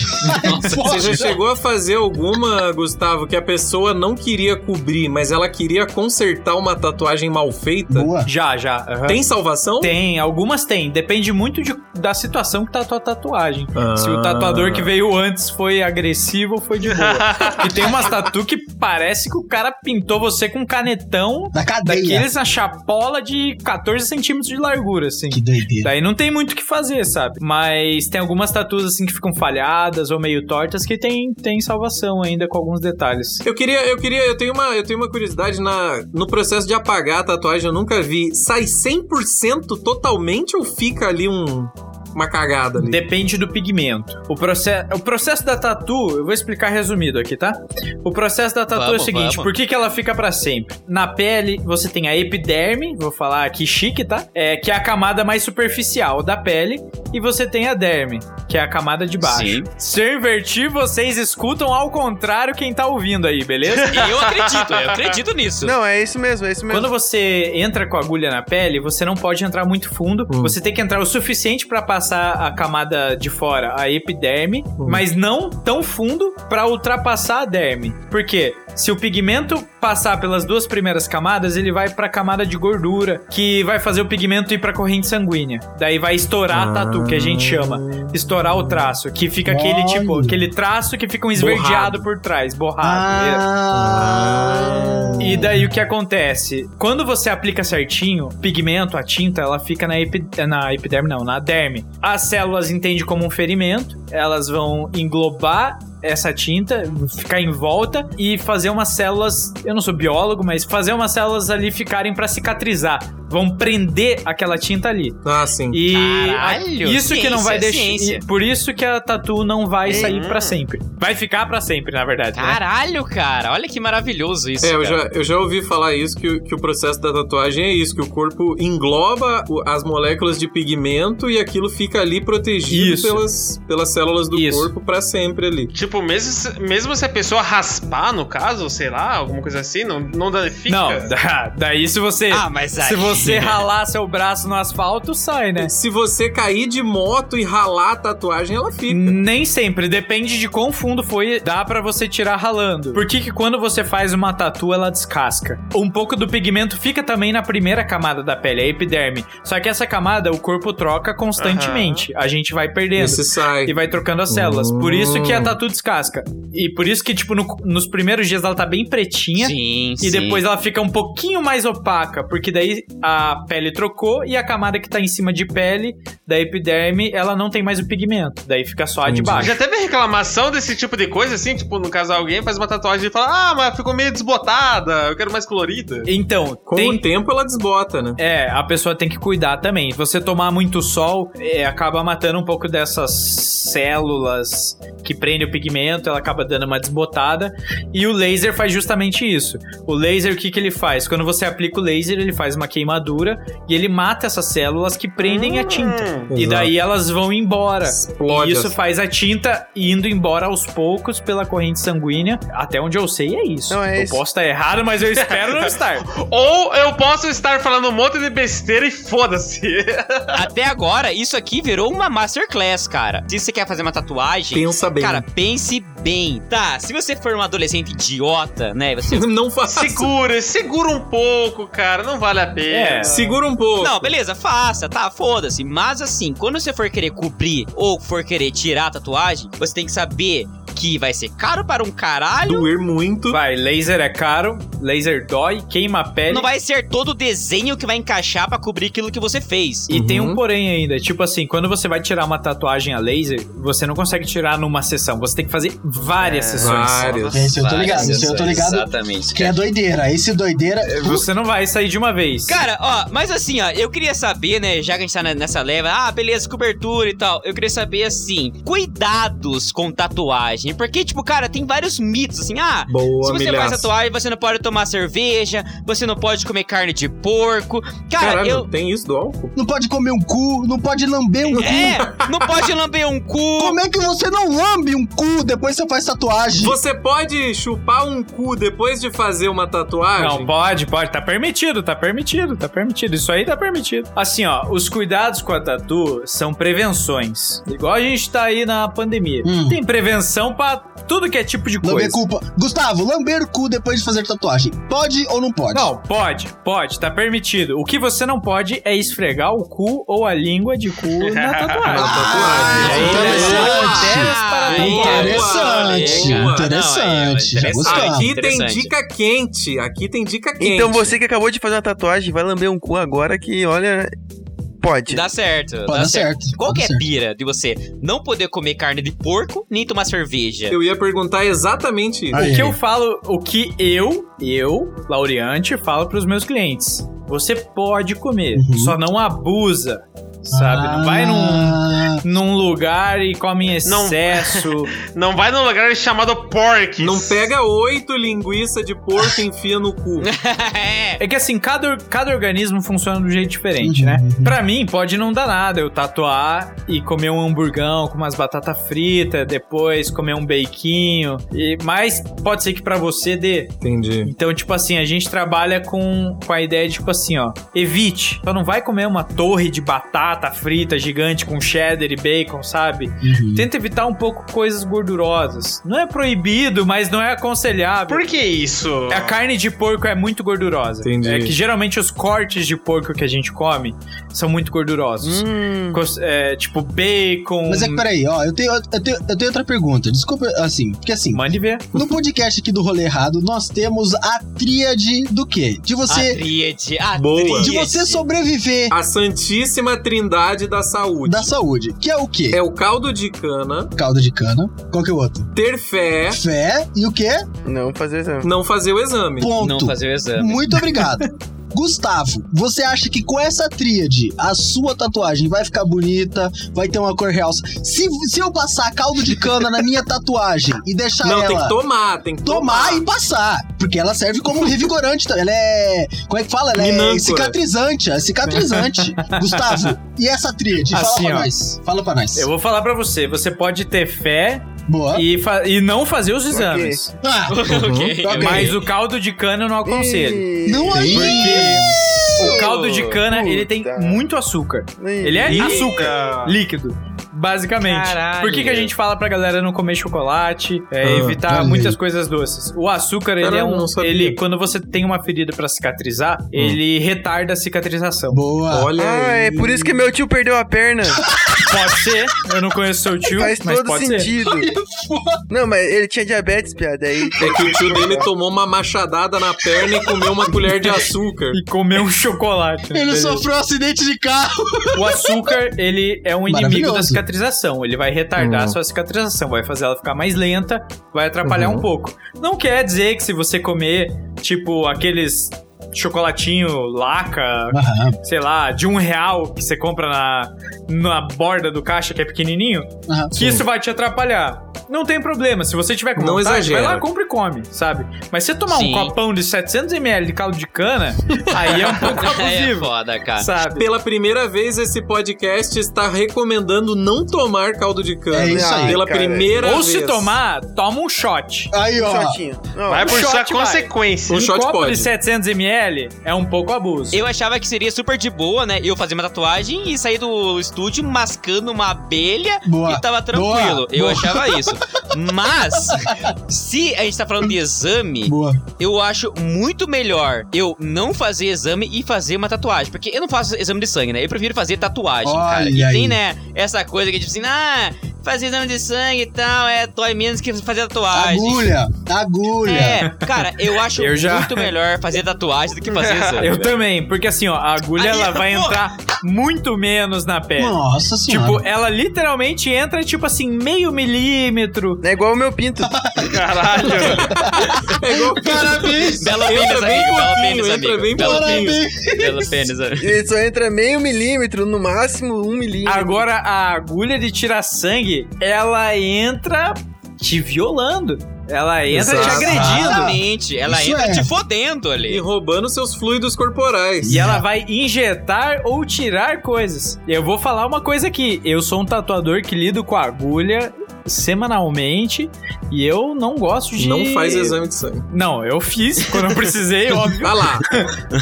Você já chegou a fazer alguma, Gustavo, que a pessoa não queria cobrir, mas ela queria consertar uma tatuagem mal feita? Boa. Já, já. Uhum. Tem salvação? Tem, algumas tem. Depende muito de, da situação que tá a tua tatuagem. Ah. Se o tatuador que veio antes foi agressivo ou foi de boa. (laughs) e tem umas tatu que parece que o cara pintou você com um canetão da cadeia. daqueles na chapola de 14 centímetros de largura, assim. Que doideira. Daí não tem muito o que fazer, sabe? Mas tem algumas tatuas assim que ficam falhadas ou meio tortas que tem, tem salvação ainda com alguns detalhes. Eu queria, eu queria, eu tenho uma, eu tenho uma curiosidade na, no processo de apagar a tatuagem, eu nunca vi. Sai 100% totalmente ou fica ali um uma cagada ali. Depende do pigmento. O, process... o processo da tatu, eu vou explicar resumido aqui, tá? O processo da tatu vamos, é o seguinte: vamos. por que, que ela fica para sempre? Na pele, você tem a epiderme, vou falar aqui chique, tá? É, que é a camada mais superficial da pele, e você tem a derme, que é a camada de baixo. Sim. Se eu invertir, vocês escutam ao contrário quem tá ouvindo aí, beleza? (laughs) eu acredito, eu acredito nisso. Não, é isso mesmo, é isso mesmo. Quando você entra com a agulha na pele, você não pode entrar muito fundo, hum. você tem que entrar o suficiente para passar passar a camada de fora, a epiderme, uhum. mas não tão fundo para ultrapassar a derme. Por quê? Se o pigmento passar pelas duas primeiras camadas, ele vai para a camada de gordura, que vai fazer o pigmento ir para a corrente sanguínea. Daí vai estourar a tatu, que a gente chama. Estourar o traço, que fica aquele tipo, aquele traço que fica um esverdeado borrado. por trás, borrado. Ah. E daí o que acontece? Quando você aplica certinho, o pigmento, a tinta, ela fica na, epi, na epiderme, não, na derme. As células entendem como um ferimento, elas vão englobar essa tinta, ficar em volta e fazer umas células, eu não sou biólogo, mas fazer umas células ali ficarem para cicatrizar. Vão prender aquela tinta ali. Ah, sim. E Caralho, isso ciência, que não vai deixar, por isso que a tatu não vai sair para sempre. Vai ficar para sempre, na verdade. Né? Caralho, né? cara, olha que maravilhoso isso. É, eu já, eu já ouvi falar isso que, que o processo da tatuagem é isso, que o corpo engloba as moléculas de pigmento e aquilo fica ali protegido pelas, pelas células do isso. corpo para sempre ali. Tipo Tipo, mesmo, mesmo se a pessoa raspar, no caso, sei lá, alguma coisa assim, não, não danifica? Não, (laughs) daí se você. Ah, mas aí... Se você ralar seu braço no asfalto, sai, né? Se você cair de moto e ralar a tatuagem, ela fica. Nem sempre, depende de quão fundo foi, dá para você tirar ralando. Por que que quando você faz uma tatu, ela descasca? Um pouco do pigmento fica também na primeira camada da pele, a epiderme. Só que essa camada, o corpo troca constantemente. Uhum. A gente vai perdendo. Esse sai. E vai trocando as células. Por isso que a tatu descasca. E por isso que, tipo, no, nos primeiros dias ela tá bem pretinha. Sim, E sim. depois ela fica um pouquinho mais opaca, porque daí a pele trocou e a camada que tá em cima de pele, da epiderme, ela não tem mais o pigmento. Daí fica só a de baixo. Já teve reclamação desse tipo de coisa, assim? Tipo, no caso, alguém faz uma tatuagem e fala, ah, mas ficou meio desbotada, eu quero mais colorida. Então, com tem... o tempo ela desbota, né? É, a pessoa tem que cuidar também. Se você tomar muito sol, é, acaba matando um pouco dessas células que prendem o pigmento pigmento, ela acaba dando uma desbotada. E o laser faz justamente isso. O laser, o que, que ele faz? Quando você aplica o laser, ele faz uma queimadura e ele mata essas células que prendem hum, a tinta. Exato. E daí elas vão embora. Explode e isso faz a tinta indo embora aos poucos pela corrente sanguínea. Até onde eu sei é isso. Não, é eu isso. posso estar errado, mas eu espero não estar. (laughs) Ou eu posso estar falando um monte de besteira e foda-se. (laughs) Até agora, isso aqui virou uma masterclass, cara. Se você quer fazer uma tatuagem, pensa bem. Cara, pense pense bem. Tá, se você for um adolescente idiota, né? Você (laughs) não faça. Segura, segura um pouco, cara. Não vale a pena. É, segura um pouco. Não, beleza, faça, tá, foda-se. Mas assim, quando você for querer cobrir ou for querer tirar a tatuagem, você tem que saber que vai ser caro para um caralho. Doer muito. Vai, laser é caro, laser dói, queima a pele. Não vai ser todo o desenho que vai encaixar para cobrir aquilo que você fez. E uhum. tem um porém ainda, tipo assim, quando você vai tirar uma tatuagem a laser, você não consegue tirar numa sessão, você tem que fazer várias é, sessões. Várias. Esse eu tô ligado, esse eu tô ligado. Exatamente. Que é doideira, esse doideira... É, você não vai sair de uma vez. Cara, ó, mas assim, ó, eu queria saber, né, já que a gente tá nessa leva, ah, beleza, cobertura e tal, eu queria saber, assim, cuidados com tatuagem porque, tipo, cara, tem vários mitos, assim, ah, Boa, se você milhaço. faz tatuagem, você não pode tomar cerveja, você não pode comer carne de porco. Cara, Caralho, eu. tem isso do álcool? Não pode comer um cu, não pode lamber um cu. É, não pode lamber um cu. Como é que você não lambe um cu depois que você faz tatuagem? Você pode chupar um cu depois de fazer uma tatuagem? Não, pode, pode. Tá permitido, tá permitido, tá permitido. Isso aí tá permitido. Assim, ó, os cuidados com a tatu são prevenções. Igual a gente tá aí na pandemia. Hum. Tem prevenção pra tudo que é tipo de coisa. Lamber culpa. Gustavo, lamber cu depois de fazer tatuagem. Pode ou não pode? Não, pode, pode, tá permitido. O que você não pode é esfregar o cu ou a língua de cu na (laughs) tatuagem. Ah, E aí, interessante. Interessante. Já Não, gostamos. Aqui tem Interessante. dica quente. Aqui tem dica quente. Então você que acabou de fazer uma tatuagem, vai lamber um cu agora que, olha, pode. Dá certo. Pode dá dar certo. Qual pode que é a certo. pira de você não poder comer carne de porco nem tomar cerveja? Eu ia perguntar exatamente isso. Aí. O que eu falo, o que eu, eu, Laureante, falo pros meus clientes. Você pode comer, Uhum. só não abusa, sabe? não vai num, Ah, num lugar e come em Não. excesso. (laughs) Não vai num lugar chamado Pork. Não pega oito linguiças de porco e enfia no cu. (laughs) é. É que assim, cada, cada organismo funciona de um jeito diferente, Uhum, né? Pra mim, pode não dar nada eu tatuar e comer um hamburgão com umas batatas fritas, depois comer um beiquinho. E, mas pode ser que pra você dê. Entendi. Então, tipo assim, a gente trabalha com, com a ideia de, tipo assim, ó, evite. Então não vai comer uma torre de batata frita gigante com cheddar e bacon, sabe? uhum. Tenta evitar um pouco coisas gordurosas. Não é proibido, mas não é aconselhável. Por que isso? A carne de porco é muito gordurosa. Entendi. É que geralmente os cortes de porco que a gente come são muito gordurosos. Hum. É, tipo bacon. Mas é que peraí, ó, eu tenho, eu, tenho, eu tenho outra pergunta. Desculpa, assim, porque assim, Mande ver. no podcast aqui do Rolê Errado, nós temos a tríade do quê? De A você, tríade, a Boa. tríade. de você sobreviver A Santíssima Trindade da Saúde. da saúde, que é o quê? É o caldo de cana, Caldo de cana. Qual que é o outro? ter fé, Fé e o quê? Não fazer exame. não fazer o exame. Ponto. Não fazer o exame. Muito obrigado. Gustavo, você acha que com essa tríade a sua tatuagem vai ficar bonita, vai ter uma cor realça? Se, se eu passar caldo de cana na minha tatuagem e deixar Não, ela tem que tomar, tem que tomar tomar. e passar, porque ela serve como revigorante também. Ela é. Como é que fala? Ela é Minâncora. cicatrizante. É cicatrizante. (laughs) Gustavo, e essa tríade? Fala Assim, pra ó. nós. Fala pra nós. Eu vou falar pra você. Você pode ter fé Boa. e, fa- e não fazer os exames. Ah, (laughs) ok. Ok. Mas o caldo de cana eu não aconselho. Ih, não aí. O caldo de cana, ele tem Puta. muito açúcar. Ele é Ih. açúcar líquido. Basicamente. Caralho. Por que, que a gente fala pra galera não comer chocolate, é, Ah, evitar olha muitas coisas doces? O açúcar, ele é Caralho, um. não sabia. Ele, quando você tem uma ferida pra cicatrizar, ele retarda a cicatrização. Boa. Olha Ah, aí. é por isso que meu tio perdeu a perna. (laughs) Pode ser, eu não conheço seu tio, Faz mas todo pode ser. sentido. (laughs) Não, mas ele tinha diabetes, piada. Aí É que o tio dele tomou uma machadada na perna e comeu uma colher de açúcar. (laughs) E comer um chocolate. né? Ele Beleza. sofreu um acidente de carro. O açúcar, ele é um inimigo da cicatrização. Ele vai retardar Uhum. a sua cicatrização, vai fazer ela ficar mais lenta, vai atrapalhar Uhum. um pouco. Não quer dizer que se você comer, tipo, aqueles chocolatinho laca, Aham, sei lá, de um real que você compra na, na borda do caixa que é pequenininho, aham. que isso vai te atrapalhar. Não tem problema, se você tiver com Não vontade, exagera. vai lá, compra e come, sabe? Mas se você tomar Sim. um copão de 700ml de caldo de cana, (laughs) aí é um pouco é abusivo, foda, cara. sabe? Pela primeira vez, esse podcast está recomendando não tomar caldo de cana. É isso aí, Pela cara. primeira Ou vez. se tomar, toma um shot. Aí, um ó. shotinho. Ó, Vai por shot sua vai. consequência. Um um shot copo pode. de 700ml é um pouco abuso. Eu achava que seria super de boa, né? Eu fazer uma tatuagem e sair do estúdio mascando uma abelha Boa. e tava tranquilo. Boa. Eu Boa. achava isso. (laughs) Mas, se a gente tá falando de exame, Boa. eu acho muito melhor eu não fazer exame e fazer uma tatuagem. Porque eu não faço exame de sangue, né? Eu prefiro fazer tatuagem, cara. E Olha aí. tem, né, essa coisa que tipo assim, ah, fazer exame de sangue e tal, é, dói menos que fazer tatuagem. Agulha. Agulha. É, cara, eu acho Eu já- muito melhor fazer tatuagem do que fazer (laughs) exame. Eu velho. também, porque assim, ó, a agulha Aí, ela (laughs) vai porra. entrar muito menos na pele. Nossa senhora. Tipo, ela literalmente entra, tipo assim, meio milímetro. É igual o meu pinto. Caralho. (laughs) É igual... Parabéns. Belo Entra pênis, bem amigo. Belo pouquinho, pênis, entra amigo. bem Belo pouquinho. pênis. Belo pênis, amigo. Ele só entra meio milímetro, no máximo um milímetro. Agora, a agulha de tirar sangue, ela entra te violando. Ela entra Exato. te agredindo. Exatamente. Ela Isso entra é. te fodendo E ali. roubando seus fluidos corporais. E ela vai injetar ou tirar coisas. E eu vou falar uma coisa aqui. Eu sou um tatuador que lido com agulha semanalmente e eu não gosto de. Não faz exame de sangue. Não, eu fiz quando eu precisei, (laughs) óbvio. Ah lá.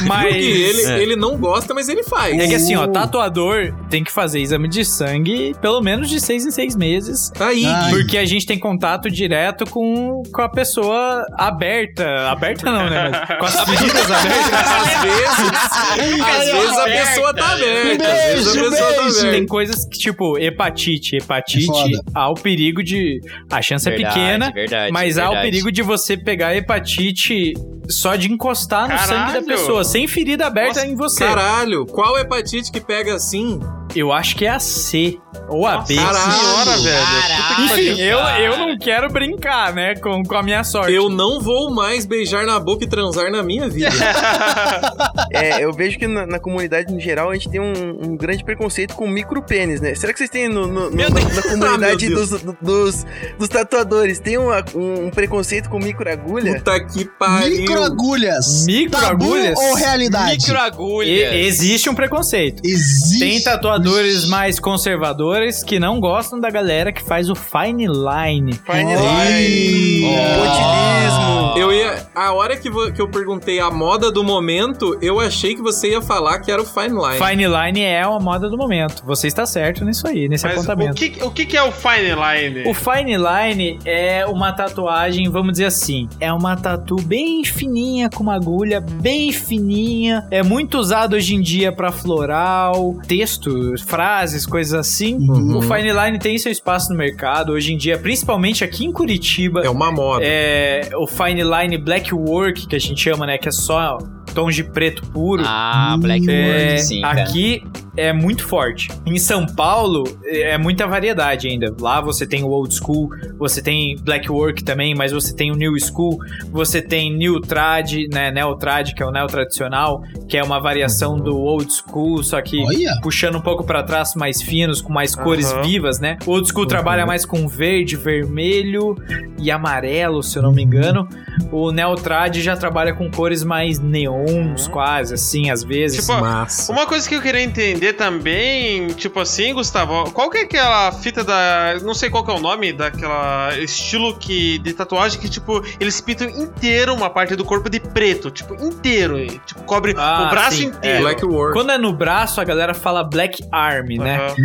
Mas. Porque ele, ele não gosta, mas ele faz. É que assim, ó, tatuador tem que fazer exame de sangue pelo menos de seis em seis meses. Aí, Ai. Porque a gente tem contato direto com, com a pessoa aberta. Aberta não, né? Mas com as (laughs) feridas abertas. às vezes, às vezes a pessoa tá aberta. Às vezes a Beijo, pessoa tá beijo. Tem aberta. coisas que, tipo, hepatite. É Hepatite, foda. há o perigo de. A chance é Verdade, pequena, verdade, mas há o verdade. perigo de você pegar hepatite só de encostar no sangue da Caralho. pessoa, sem ferida aberta Nossa, em você. Caralho, qual hepatite que pega assim? Eu acho que é a C ou a B. Caralho. Senhora, velho. Enfim, eu, eu não quero brincar, né, com, com a minha sorte. Eu não vou mais beijar na boca e transar na minha vida. (laughs) É, eu vejo que na, na comunidade no geral a gente tem um, um grande preconceito com micro pênis, né? Será que vocês têm no, no- no- na, na comunidade Ah, dos, dos, dos tatuadores? Tem uma- um, um preconceito com micro agulha? Puta que pariu. Microagulhas. Microagulhas? Tabu ou realidade? Microagulha. E- existe um preconceito. Existe. Tem tatuadores mais conservadores que não gostam da galera que faz o fine line. Fine line, pontilismo. Eu ia. A hora que, vo- que eu perguntei a moda do momento, eu achei que você ia falar que era o Fine Line. Fine line é a moda do momento. Você está certo nisso aí, nesse Mas o apontamento. que, o que é o Fine Line? O fine line é uma tatuagem, vamos dizer assim, é uma tatu bem fininha com uma agulha bem fininha. É muito usado hoje em dia pra floral, texto, frases, coisas assim. Uhum. O fine line tem seu espaço no mercado hoje em dia, principalmente aqui em Curitiba. É uma moda. É o fine line black work que a gente chama, né, que é só tons de preto puro. Ah, Black É, World, sim. cara. É muito forte. Em São Paulo é muita variedade ainda. Lá você tem o old school, você tem black work também, mas você tem o new school, você tem new trad, né, neo trad, que é o neo tradicional, que é uma variação do old school, só que Olha. puxando um pouco pra trás mais finos, com mais cores Aham. vivas, né? O old school trabalha mais com verde, vermelho e amarelo, se eu não me engano. O neo trad já trabalha com cores mais neons, quase assim, às vezes. Tipo, Massa. Uma coisa que eu queria entender também, tipo assim, Gustavo, qual que é aquela fita da. Não sei qual que é o nome daquela estilo que, de tatuagem que, tipo, eles pintam inteiro uma parte do corpo de preto, tipo, inteiro. e, Tipo, cobre Ah, o braço sim, inteiro. Black War. Quando é no braço, a galera fala Black Army, né? Aham.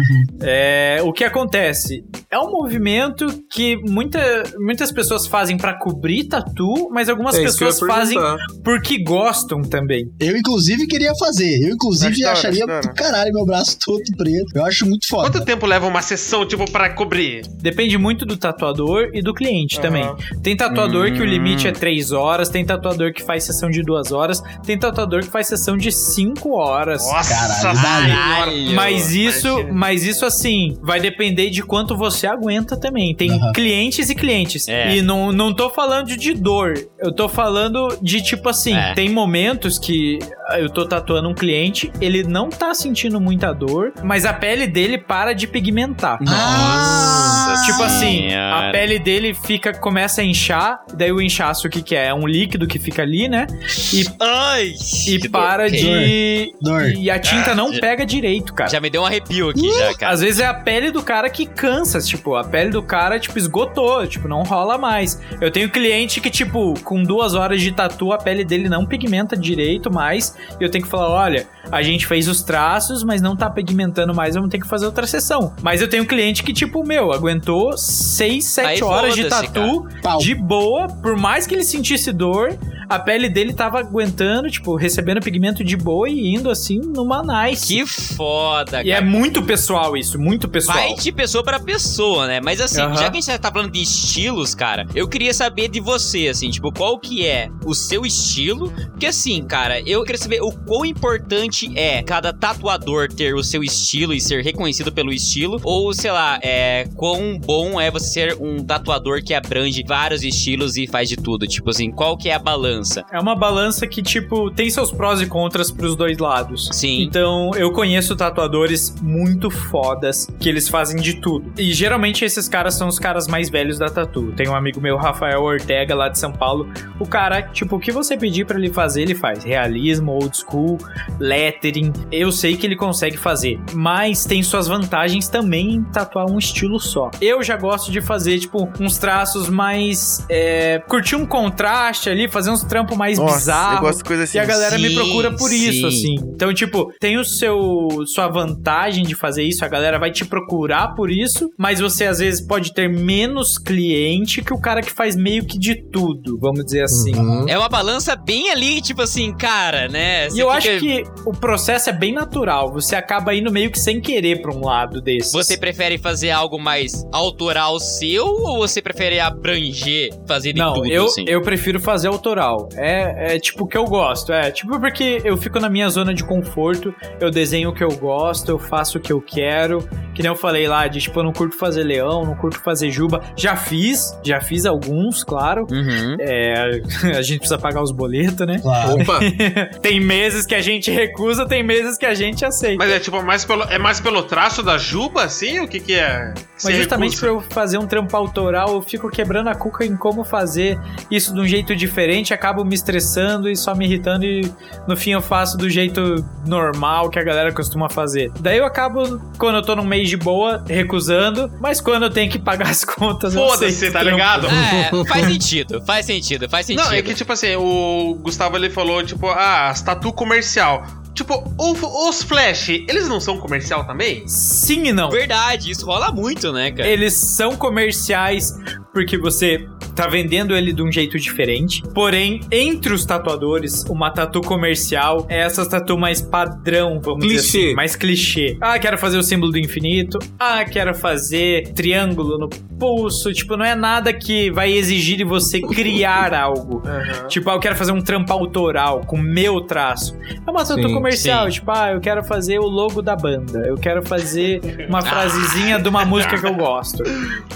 É, o que acontece? É um movimento que muita, muitas pessoas fazem pra cobrir tatu, mas algumas É pessoas fazem porque gostam também. Eu, inclusive, queria fazer. Eu, inclusive, hora, acharia do caralho meu braço todo preto. Eu acho muito foda. Quanto tempo leva uma sessão, tipo, pra cobrir? Depende muito do tatuador e do cliente Aham. também. Tem tatuador que o limite é Hum. 3 horas, tem tatuador que faz sessão de 2 horas, tem tatuador que faz sessão de 5 horas. Nossa, Caralho, senhora. Mas isso, Imagina. mas isso assim, vai depender de quanto você aguenta também. Tem Aham. clientes e clientes. É. E não, não tô falando de dor. Eu tô falando de tipo assim, É. tem momentos que eu tô tatuando um cliente, ele não tá sentindo muita dor, mas a pele dele para de pigmentar. Nossa Tipo assim, Senhora. a pele dele fica, começa a inchar, daí o inchaço o que que é? É um líquido que fica ali, né? E, Ai, e para dor. de... Dor. E a tinta não pega direito, cara. Já me deu um arrepio aqui, já, cara. Às vezes é a pele do cara que cansa, tipo, a pele do cara, tipo, esgotou, tipo, não rola mais. Eu tenho cliente que, tipo, com duas horas de tatu, a pele dele não pigmenta direito mais, e eu tenho que falar, olha, a gente fez os traços, mas não tá pigmentando mais, vamos ter que fazer outra sessão. Mas eu tenho cliente que, tipo, meu, aguentou seis, sete Aí horas de tatu, de boa, por mais que ele sentisse dor, a pele dele tava aguentando, tipo, recebendo pigmento de boa e indo, assim, numa nice. Que foda, E é cara. muito pessoal isso, muito pessoal. Vai de pessoa pra pessoa, né? Mas assim, Aham. já que a gente já tá falando de estilos, cara, eu queria saber de você, assim, tipo, qual que é o seu estilo? Porque assim, cara, eu queria saber o quão importante é cada tatuador ter o seu estilo e ser reconhecido pelo estilo, ou sei lá, é quão bom é você ser um tatuador que abrange vários estilos e faz de tudo. Tipo assim, qual que é a balança? balança? É uma balança que, tipo, tem seus prós e contras pros dois lados. Sim. Então, eu conheço tatuadores muito fodas que eles fazem de tudo. E geralmente esses caras são os caras mais velhos da tatu. Tem um amigo meu, Rafael Ortega, lá de São Paulo. O cara, tipo, o que você pedir para ele fazer, ele faz. Realismo, old school, lettering. Eu sei que ele consegue fazer. Mas tem suas vantagens também em tatuar um estilo só. Eu já gosto de fazer, tipo, uns traços mais. É, curtir um contraste ali, fazer uns trampos mais Nossa, bizarros. eu gosto de coisa assim. E a galera me Sim, procura por isso, sim. assim. Então, tipo, tem o seu sua vantagem de fazer isso, a galera vai te procurar por isso, mas você às vezes pode ter menos cliente que o cara que faz meio que de tudo, vamos dizer assim. Uhum. É uma balança bem ali, tipo assim, cara, né? E eu acho que o processo é bem natural. Você acaba indo meio que sem querer pra um lado desses. Você prefere fazer algo mais autoral seu ou você prefere abranger, fazer de Não, tudo, eu, assim? eu prefiro fazer autoral. É, é tipo o que eu gosto. É tipo porque eu fico na minha zona de conforto, eu desenho o que eu gosto, eu faço o que eu quero. Que nem eu falei lá, de tipo, eu não curto fazer leão, não curto fazer juba. Já fiz, já fiz alguns, claro. Uhum. É, (laughs) a gente precisa pagar os boletos, né? Claro. Opa! (laughs) tem meses que a gente recusa, tem meses que a gente aceita. Mas é tipo, mais pelo, é mais pelo traço da juba, assim? O que que é? Que Mas justamente recusa? pra eu fazer um trampo autoral, eu fico quebrando a cuca em como fazer isso de um jeito diferente, acabo me estressando e só me irritando e no fim eu faço do jeito normal que a galera costuma fazer. Daí eu acabo, quando eu tô num mês de boa, recusando, mas quando eu tenho que pagar as contas, Foda-se, tá trampo. ligado? É, (laughs) faz sentido, faz sentido, faz sentido. Não, é que tipo assim, o Gustavo ele falou, tipo, ah, tatu comercial. Tipo, o- os Flash, eles não são comercial também? Sim e não. Verdade, isso rola muito, né, cara? Eles são comerciais porque você tá vendendo ele de um jeito diferente. Porém, entre os tatuadores, uma tatu comercial é essa tatu mais padrão, vamos dizer Clichê. assim, mais clichê. Ah, quero fazer o símbolo do infinito. Ah, quero fazer triângulo no pulso. Tipo, não é nada que vai exigir de você criar (laughs) algo. Tipo, ah, eu quero fazer um trampo autoral com meu traço. É uma tatu Sim, comercial. sim. Tipo, ah, eu quero fazer o logo da banda. Eu quero fazer uma (laughs) frasezinha de uma música que eu gosto.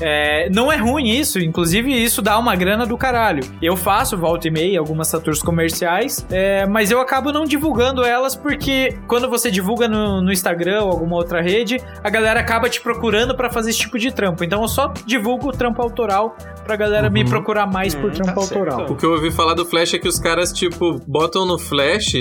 É, não é ruim isso, inclusive isso dá uma grana do caralho. Eu faço volta e meia algumas tatuas comerciais, é, mas eu acabo não divulgando elas porque quando você divulga no, no Instagram ou alguma outra rede, a galera acaba te procurando pra fazer esse tipo de trampo. Então eu só divulgo o trampo autoral pra galera me procurar mais por trampo autoral. O que eu ouvi falar do Flash é que os caras, tipo, botam no Flash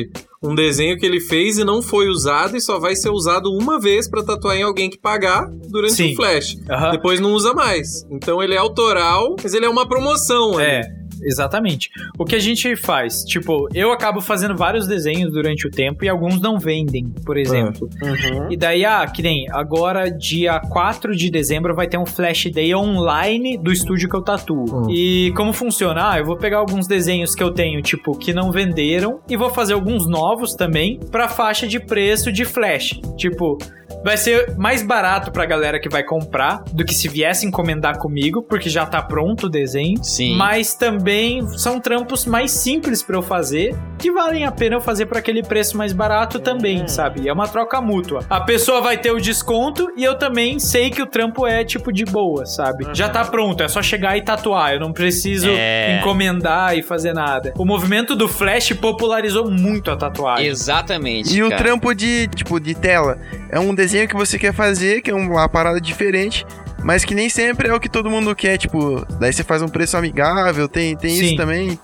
um desenho que ele fez e não foi usado e só vai ser usado uma vez pra tatuar em alguém que pagar durante Sim. o Flash. Aham. Depois não usa mais. Então ele é autoral, mas ele é uma promoção. É, ali. Exatamente. O que a gente faz? Tipo, eu acabo fazendo vários desenhos durante o tempo e alguns não vendem, por exemplo. Uhum. E daí, ah, que nem agora, dia 4 de dezembro, vai ter um Flash Day online do estúdio que eu tatuo. Hum. E como funciona? Ah, eu vou pegar alguns desenhos que eu tenho, tipo, que não venderam, e vou fazer alguns novos também pra faixa de preço de Flash. Tipo. Vai ser mais barato pra galera que vai comprar do que se viesse encomendar comigo, porque já tá pronto o desenho. Sim. Mas também são trampos mais simples pra eu fazer, que valem a pena eu fazer por aquele preço mais barato também, sabe? É uma troca mútua. A pessoa vai ter o desconto e eu também sei que o trampo é tipo de boa, sabe? Já tá pronto, é só chegar e tatuar. Eu não preciso É. encomendar e fazer nada. O movimento do Flash popularizou muito a tatuagem. Exatamente. E o cara. trampo de, tipo, de tela é um desenho que você quer fazer, que é uma parada diferente, mas que nem sempre é o que todo mundo quer, tipo, daí você faz um preço amigável, tem, tem Sim. isso também.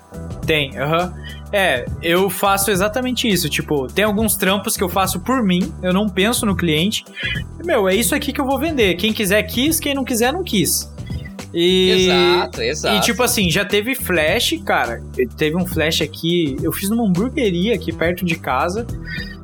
Tem, aham. É, eu faço exatamente isso. Tipo, tem alguns trampos que eu faço por mim, eu não penso no cliente. Meu, é isso aqui que eu vou vender. Quem quiser quis, quem não quiser não quis. E, Exato, exato. E tipo assim, já teve flash, cara. Teve um flash aqui. Eu fiz numa hamburgueria aqui perto de casa.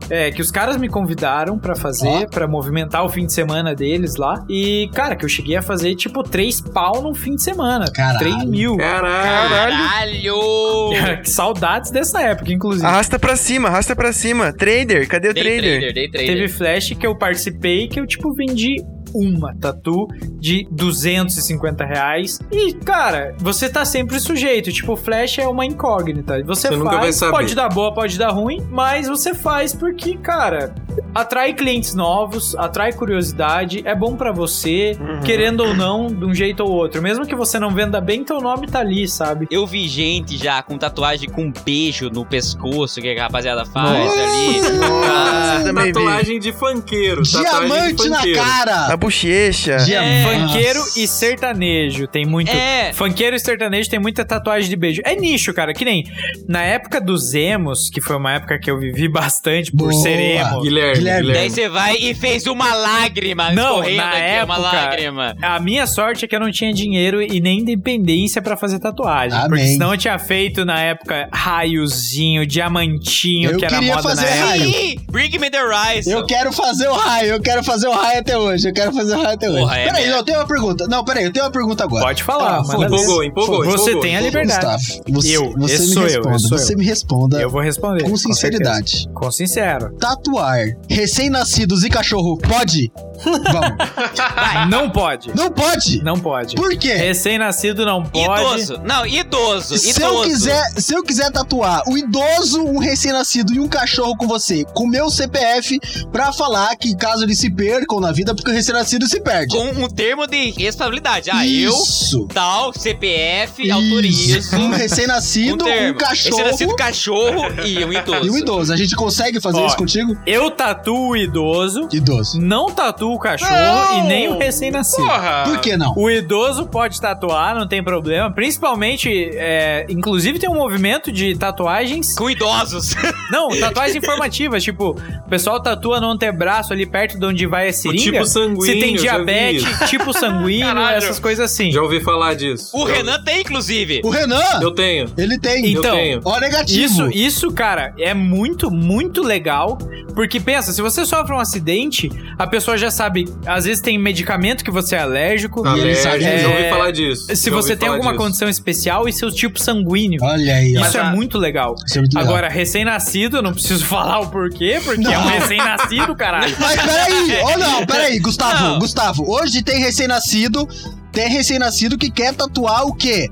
É, que os caras me convidaram pra fazer, pra movimentar o fim de semana deles lá. E, cara, que eu cheguei a fazer tipo três pau num fim de semana. Caralho. 3 mil. Caralho. Caralho! (laughs) que saudades dessa época, inclusive. Arrasta pra cima, arrasta pra cima. Trader, cadê o trader? trader, day trader. Teve flash que eu participei que eu, tipo, vendi uma tatu de 250 reais. E, cara, você tá sempre sujeito. Tipo, flash é uma incógnita. Você, Você nunca vai faz, saber. pode dar boa, pode dar ruim, mas você faz porque, cara, atrai clientes novos, atrai curiosidade, é bom pra você, Uhum. querendo ou não, de um jeito ou outro. Mesmo que você não venda bem, teu nome tá ali, sabe? Eu vi gente já com tatuagem com beijo no pescoço que a rapaziada faz Nossa. ali. Nossa, vi. Tatuagem de funkeiro. tatuagem de Diamante na funkeiro. A cara! Bochecha. É. Funkeiro e sertanejo. Tem muito. É. Funkeiro e sertanejo tem muita tatuagem de beijo. É nicho, cara. Que nem na época dos emos, que foi uma época que eu vivi bastante por Boa. ser emo. Guilherme, Guilherme. Guilherme. Daí você vai e fez uma lágrima Não, na aqui, época, uma lágrima. A minha sorte é que eu não tinha dinheiro e nem independência pra fazer tatuagem. Amém. Porque senão eu tinha feito na época raiozinho, diamantinho, Eu que era queria moda fazer na época. raio. Bring me the rise. Eu quero fazer o raio, eu quero fazer o raio até hoje, eu quero fazer o raio até hoje. Porra, é peraí, mesmo. eu tenho uma pergunta. Não, peraí, eu tenho uma pergunta agora. Pode falar, Ah, ver. Empolgou, empolgou, Você empolgou. tem a liberdade. Gustavo, você, Eu, você esse me sou eu, responda, sou você eu. me responda Eu vou responder. com sinceridade. certeza. Com sincero. Tatuar recém-nascidos e cachorro pode? Vamos. (laughs) Não pode. Não pode? Não pode. Por quê? Recém-nascido não pode. Idoso. Não, idoso. Se idoso. eu, quiser, se eu quiser tatuar o idoso, um recém-nascido e um cachorro com você, com meu CPF, pra falar que caso eles se percam na vida, porque o recém-nascido se perde. Com um termo de responsabilidade. Ah, eu, Isso. tal, CPF, Isso. autorizo. Um recém-nascido, um termo. cachorro Recém-nascido cachorro e um idoso. e um idoso. A gente consegue fazer Ó, isso contigo? Eu tatuo o idoso, Idoso. não tatuo o cachorro Não! e nem o recém-nascido. Porra! Por que não? O idoso pode tatuar, não tem problema. Principalmente, é, inclusive tem um movimento de tatuagens. Com idosos. (laughs) Não, tatuagens informativas. Tipo, o pessoal tatua no antebraço ali perto de onde vai a seringa. tipo sanguíneo, Se tem diabetes, tipo sanguíneo, Caralho. essas coisas assim. Já ouvi falar disso. O Eu- Renan tem, inclusive. O Renan, Eu tenho. ele tem. Então, eu tenho. Ó, negativo. Isso, isso, cara, é muito, muito legal. Porque pensa, se você sofre um acidente, a pessoa já sabe. Às vezes tem medicamento que você é alérgico. E ele Alérgico, sabe- já é, ouvi falar disso. Se você tem alguma disso. condição especial e seu tipo sanguíneo. Olha aí, ó. Isso é a- muito legal. Isso é muito legal. Agora, recém-nascido, eu não preciso (laughs) falar o porquê, porque é um Não. recém-nascido, caralho. Mas peraí, ó não, peraí, (laughs) Gustavo, Gustavo, hoje tem recém-nascido, tem recém-nascido que quer tatuar o quê?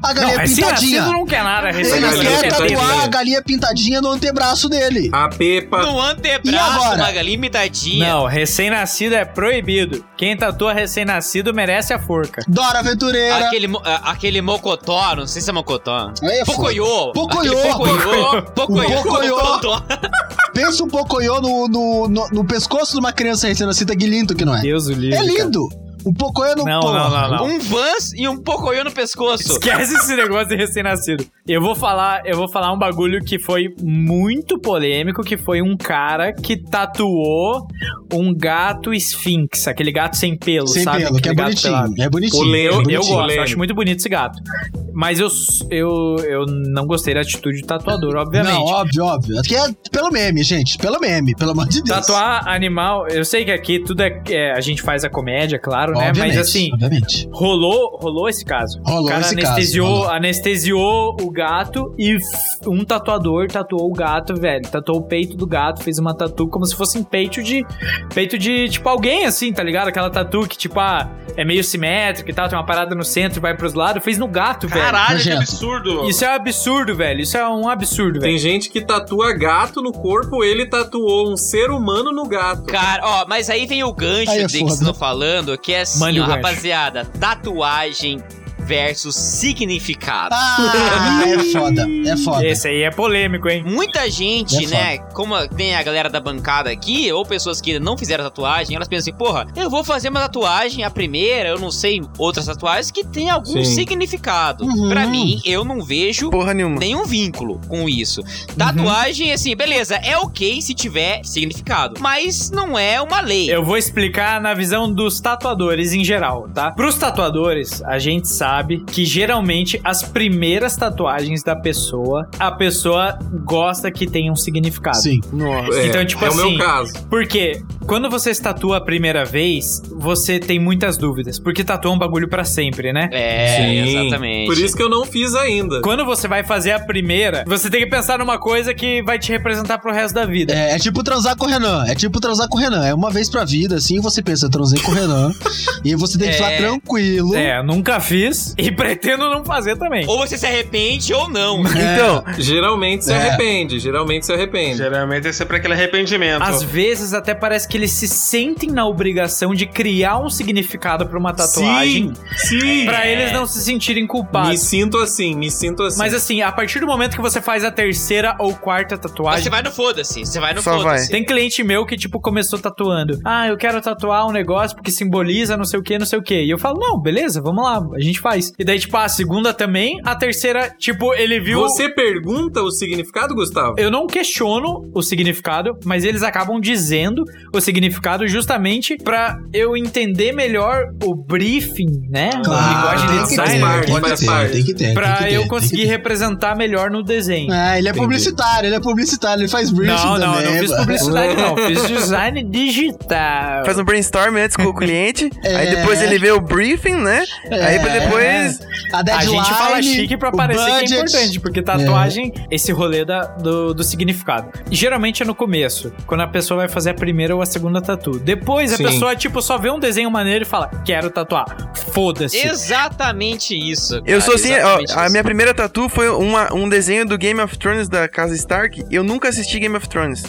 A Não, galinha recém-nascido pintadinha. não quer nada, Ele recém-nascido galinha quer quer pintadinha. tatuar a galinha pintadinha no antebraço dele. A Pepa. No E antebraço, agora? uma galinha imitadinha. Não, recém-nascido é proibido. Quem tatua recém-nascido merece a forca. Dora Aventureira. Aquele, aquele mocotó, não sei se é mocotó. Aí é foda. Pocoyô. Pocoyô. Aquele Pocoyô. Pocoyô. (laughs) O Pocoyô. Pocoyô. Pensa um pocoyô no, no, no, no pescoço de uma criança recém-nascida, que lindo que não é. Deus o livre. É cara. Um pocoyô no Não, porra. não, não, não. Um Vans e um Pocoyô no pescoço. Esquece esse negócio de recém-nascido. Eu vou falar, eu vou falar um bagulho que foi muito polêmico, que foi um cara que tatuou um gato esfinx, aquele gato sem pelo, Sem sabe? pelo, que é gato bonitinho. pelado. É bonitinho. É Eu, eu bonitinho. gosto, eu acho muito bonito esse gato. Mas eu, eu, eu não gostei da atitude do tatuador, obviamente. Não, óbvio, óbvio. Aqui é pelo meme, gente. Pelo meme, pelo amor de Deus. Tatuar animal, eu sei que aqui tudo é, é, a gente faz a comédia, claro, né? Obviamente, Mas assim, Obviamente. rolou, rolou esse caso. Rolou o cara esse caso, anestesiou, rolou. anestesiou o gato e um tatuador tatuou o gato, velho. Tatuou o peito do gato, fez uma tatu como se fosse um peito de peito de tipo alguém assim, tá ligado? Aquela tatu que tipo ah, é meio simétrica e tal, tem uma parada no centro e vai pros lados, fez no gato, velho. Caralho, que absurdo. Isso é um absurdo, velho. Isso é um absurdo, velho. Tem gente que tatua gato no corpo, ele tatuou um ser humano no gato. Cara, ó, mas aí vem o gancho Aí é de que estão falando, que é assim, ó, gancho. rapaziada, tatuagem versus significado. Ah, (laughs) é foda. É foda. Esse aí é polêmico, hein? Muita gente, É né, como tem a galera da bancada aqui, ou pessoas que não fizeram tatuagem, elas pensam assim, porra, eu vou fazer uma tatuagem, a primeira, eu não sei outras tatuagens que tem algum Sim. significado. Uhum. Pra mim, eu não vejo Porra nenhuma. nenhum vínculo com isso. Tatuagem, assim, beleza, é ok se tiver significado, mas não é uma lei. Eu vou explicar na visão dos tatuadores em geral, tá? Pros tatuadores, a gente sabe que geralmente as primeiras tatuagens da pessoa, a pessoa gosta que tenha um significado. Sim. Nossa. É, Então, tipo é o assim, meu caso. Porque quando você tatua a primeira vez, você tem muitas dúvidas, porque tatua é um bagulho pra sempre, né? É, Sim. exatamente. Por isso que eu não fiz ainda. Quando você vai fazer a primeira, você tem que pensar numa coisa que vai te representar pro resto da vida. É, é tipo transar com o Renan. É tipo transar com o Renan. É uma vez pra vida, assim, você pensa, eu transei com o Renan. (laughs) e você tem que É. ficar tranquilo. É, nunca fiz (laughs) e pretendo não fazer também. Ou você se arrepende ou não. (laughs) Então, Geralmente se É. arrepende, geralmente se arrepende. Geralmente é sempre aquele arrependimento. Às vezes até parece que eles se sentem na obrigação de criar um significado pra uma tatuagem, Sim, sim. pra eles não se sentirem Me culpados. sinto assim, me sinto assim. Mas assim, a partir do momento que você faz a terceira ou quarta tatuagem, Você vai no foda-se. Você vai no foda-se. Tem cliente meu que, tipo, começou tatuando. Ah, eu quero tatuar um negócio porque simboliza não sei o que, não sei o que. E eu falo, não, beleza, vamos lá, a gente faz. E daí, tipo, a segunda também, a terceira, tipo, ele viu. Você pergunta o significado, Gustavo? Eu não questiono o significado, mas eles acabam dizendo significado justamente pra eu entender melhor o briefing, né? Claro, linguagem de tem que design. tem que faz ter, parte. tem que ter. Pra eu conseguir representar melhor no desenho. Ah, ele é publicitário, ele é publicitário, ele faz briefing Não, não, também. eu não fiz mano. publicidade, não. (laughs) Fiz design digital. faz um brainstorm antes com o cliente, É. aí depois ele vê o briefing, né? Aí pra depois. A A gente fala chique pra parecer que é importante, porque tatuagem, esse rolê da, do, do significado. E geralmente é no começo, quando a pessoa vai fazer a primeira ou a segunda tatu. Depois a Sim. pessoa, tipo, só vê um desenho maneiro e fala, quero tatuar. Foda-se. Exatamente isso. Eu cara, sou assim, ó, a minha primeira tatu foi uma, um desenho do Game of Thrones da casa Stark. Eu nunca assisti Game of Thrones.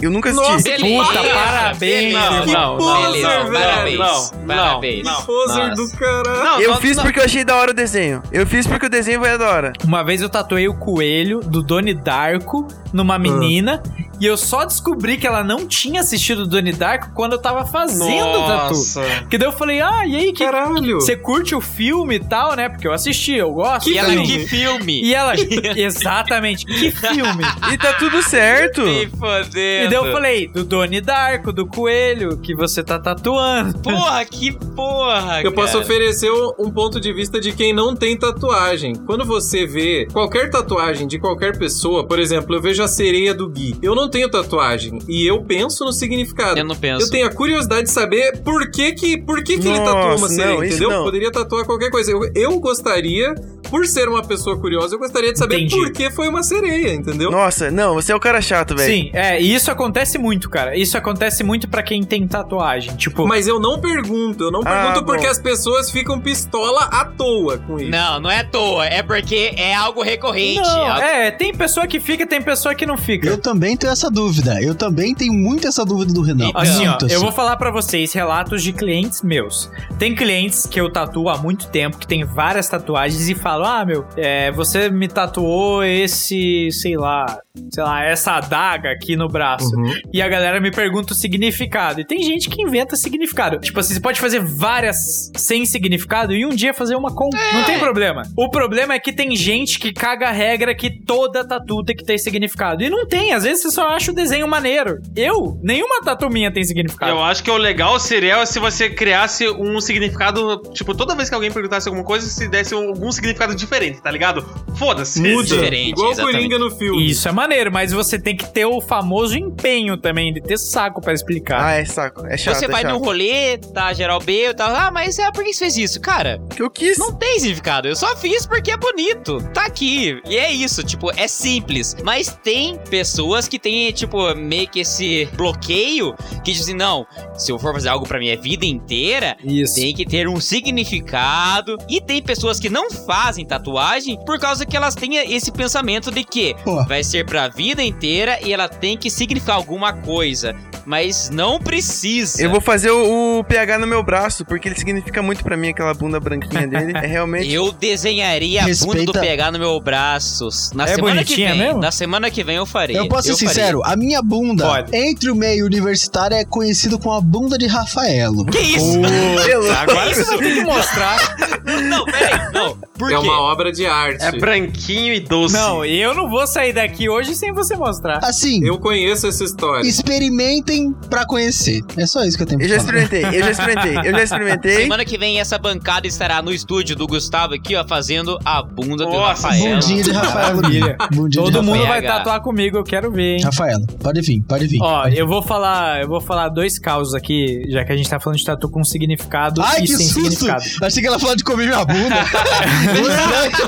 Eu nunca assisti. Nossa, Beleza, Puta, parabéns, beleza. Que Não, poser, beleza, velho. parabéns. Não, parabéns. não, Poser Nossa. do caralho. Não, eu não, fiz não. porque eu achei da hora o desenho. Eu fiz porque o desenho foi da hora. Uma vez eu tatuei o coelho do Doni Darko numa menina e eu só descobri que ela não tinha assistido o Doni Darko quando eu tava fazendo o tatu. Nossa. Que daí eu falei, ah, e aí, que Caralho. você curte o filme e tal, né? Porque eu assisti, eu gosto. E ela, também. que filme? E ela, (laughs) exatamente, que filme? E tá tudo certo. Me fodendo. E daí eu falei, do Doni Darko, do coelho, que você tá tatuando. Porra, que porra, Eu posso cara. oferecer um ponto de vista de quem não tem tatuagem. Quando você vê qualquer tatuagem de qualquer pessoa, por exemplo, eu vejo a sereia do Gui. Eu não tenho tatuagem e eu penso no significado. Eu não penso. Eu tenho a curiosidade de saber por que que, por que, que ele Nossa, tatuou uma sereia, não, entendeu? não. Poderia tatuar qualquer coisa. Eu, eu gostaria, por ser uma pessoa curiosa, eu gostaria de saber Entendi. por que foi uma sereia, entendeu? Nossa, não, você é o cara chato, velho. Sim, é, e isso acontece muito, cara. Isso acontece muito pra quem tem tatuagem. Tipo, Mas eu não pergunto, eu não Ah, pergunto porque bom. as pessoas ficam pistola à toa com isso. Não, não é à toa. É porque é algo recorrente. não, algo- é, tem pessoa que fica, tem pessoa que não fica. Eu também tenho essa dúvida. Eu também tenho muito essa dúvida do Renan. Então, Assim, ó, Muito, eu vou falar pra vocês relatos de clientes meus. Tem clientes que eu tatuo há muito tempo, que tem várias tatuagens e falam: Ah, meu, é, você me tatuou esse, sei lá, sei lá, essa adaga aqui no braço. Uhum. E a galera me pergunta o significado. E tem gente que inventa significado. Tipo assim, você pode fazer várias sem significado e um dia fazer uma com. Não tem problema. O problema é que tem gente que caga a regra que toda tatu tem que ter significado. E não tem, às vezes você só acha o desenho maneiro. Eu, nenhuma tatu minha tem significado. Eu acho que o legal seria se você criasse um significado. Tipo, toda vez que alguém perguntasse alguma coisa, se desse algum significado diferente, tá ligado? Foda-se. Muda. diferente, Igual o. Coringa no filme. Isso é maneiro, mas você tem que ter o famoso empenho também, de ter saco pra explicar. Ah, é saco. É chato. Você é vai chato. num rolê, tá geral B, tá, ah, mas é, por que você fez isso? Cara, Que eu quis. não tem significado. Eu só fiz porque é bonito. Tá aqui. E é isso, tipo, é simples. Mas tem pessoas que têm, tipo, meio que esse bloqueio que dizem, não, se eu for fazer algo pra minha vida inteira, Isso. tem que ter um significado. E tem pessoas que não fazem tatuagem por causa que elas têm esse pensamento de que Pô. vai ser pra vida inteira e ela tem que significar alguma coisa. Mas não precisa. Eu vou fazer o, o PH no meu braço, porque ele significa muito pra mim, aquela bunda branquinha dele. É realmente. Eu desenharia a bunda Respeita- do PH no meu braço. Na É semana que bonitinha vem. mesmo? Na semana que vem eu farei. Eu posso ser faria. Sincero, a minha bunda, Pode. entre o meio universitário, é conhecido como a bunda de Rafaelo. Que isso? Pelo- Agora você vai ter que mostrar. (laughs) Não, peraí. Não. Por é quê? uma obra de arte. É branquinho e doce. Não, eu não vou sair daqui hoje sem você mostrar. Assim, Eu conheço essa história. experimentem pra conhecer. É só isso que eu tenho Eu pra já falar. experimentei, eu já experimentei, eu já experimentei. Semana que vem essa bancada estará no estúdio do Gustavo aqui, ó, fazendo a bunda do Nossa, Rafael. Bundinha de Rafael. Bundinha de Todo mundo Rafael. vai tatuar comigo, eu quero ver, hein? Rafaela, pode vir, pode vir. Ó, eu vou falar, eu vou falar dois causos aqui, já que a gente tá falando de tatu com significado Ai, e que sem susto! significado. Achei que ela falou de comer minha bunda. (laughs)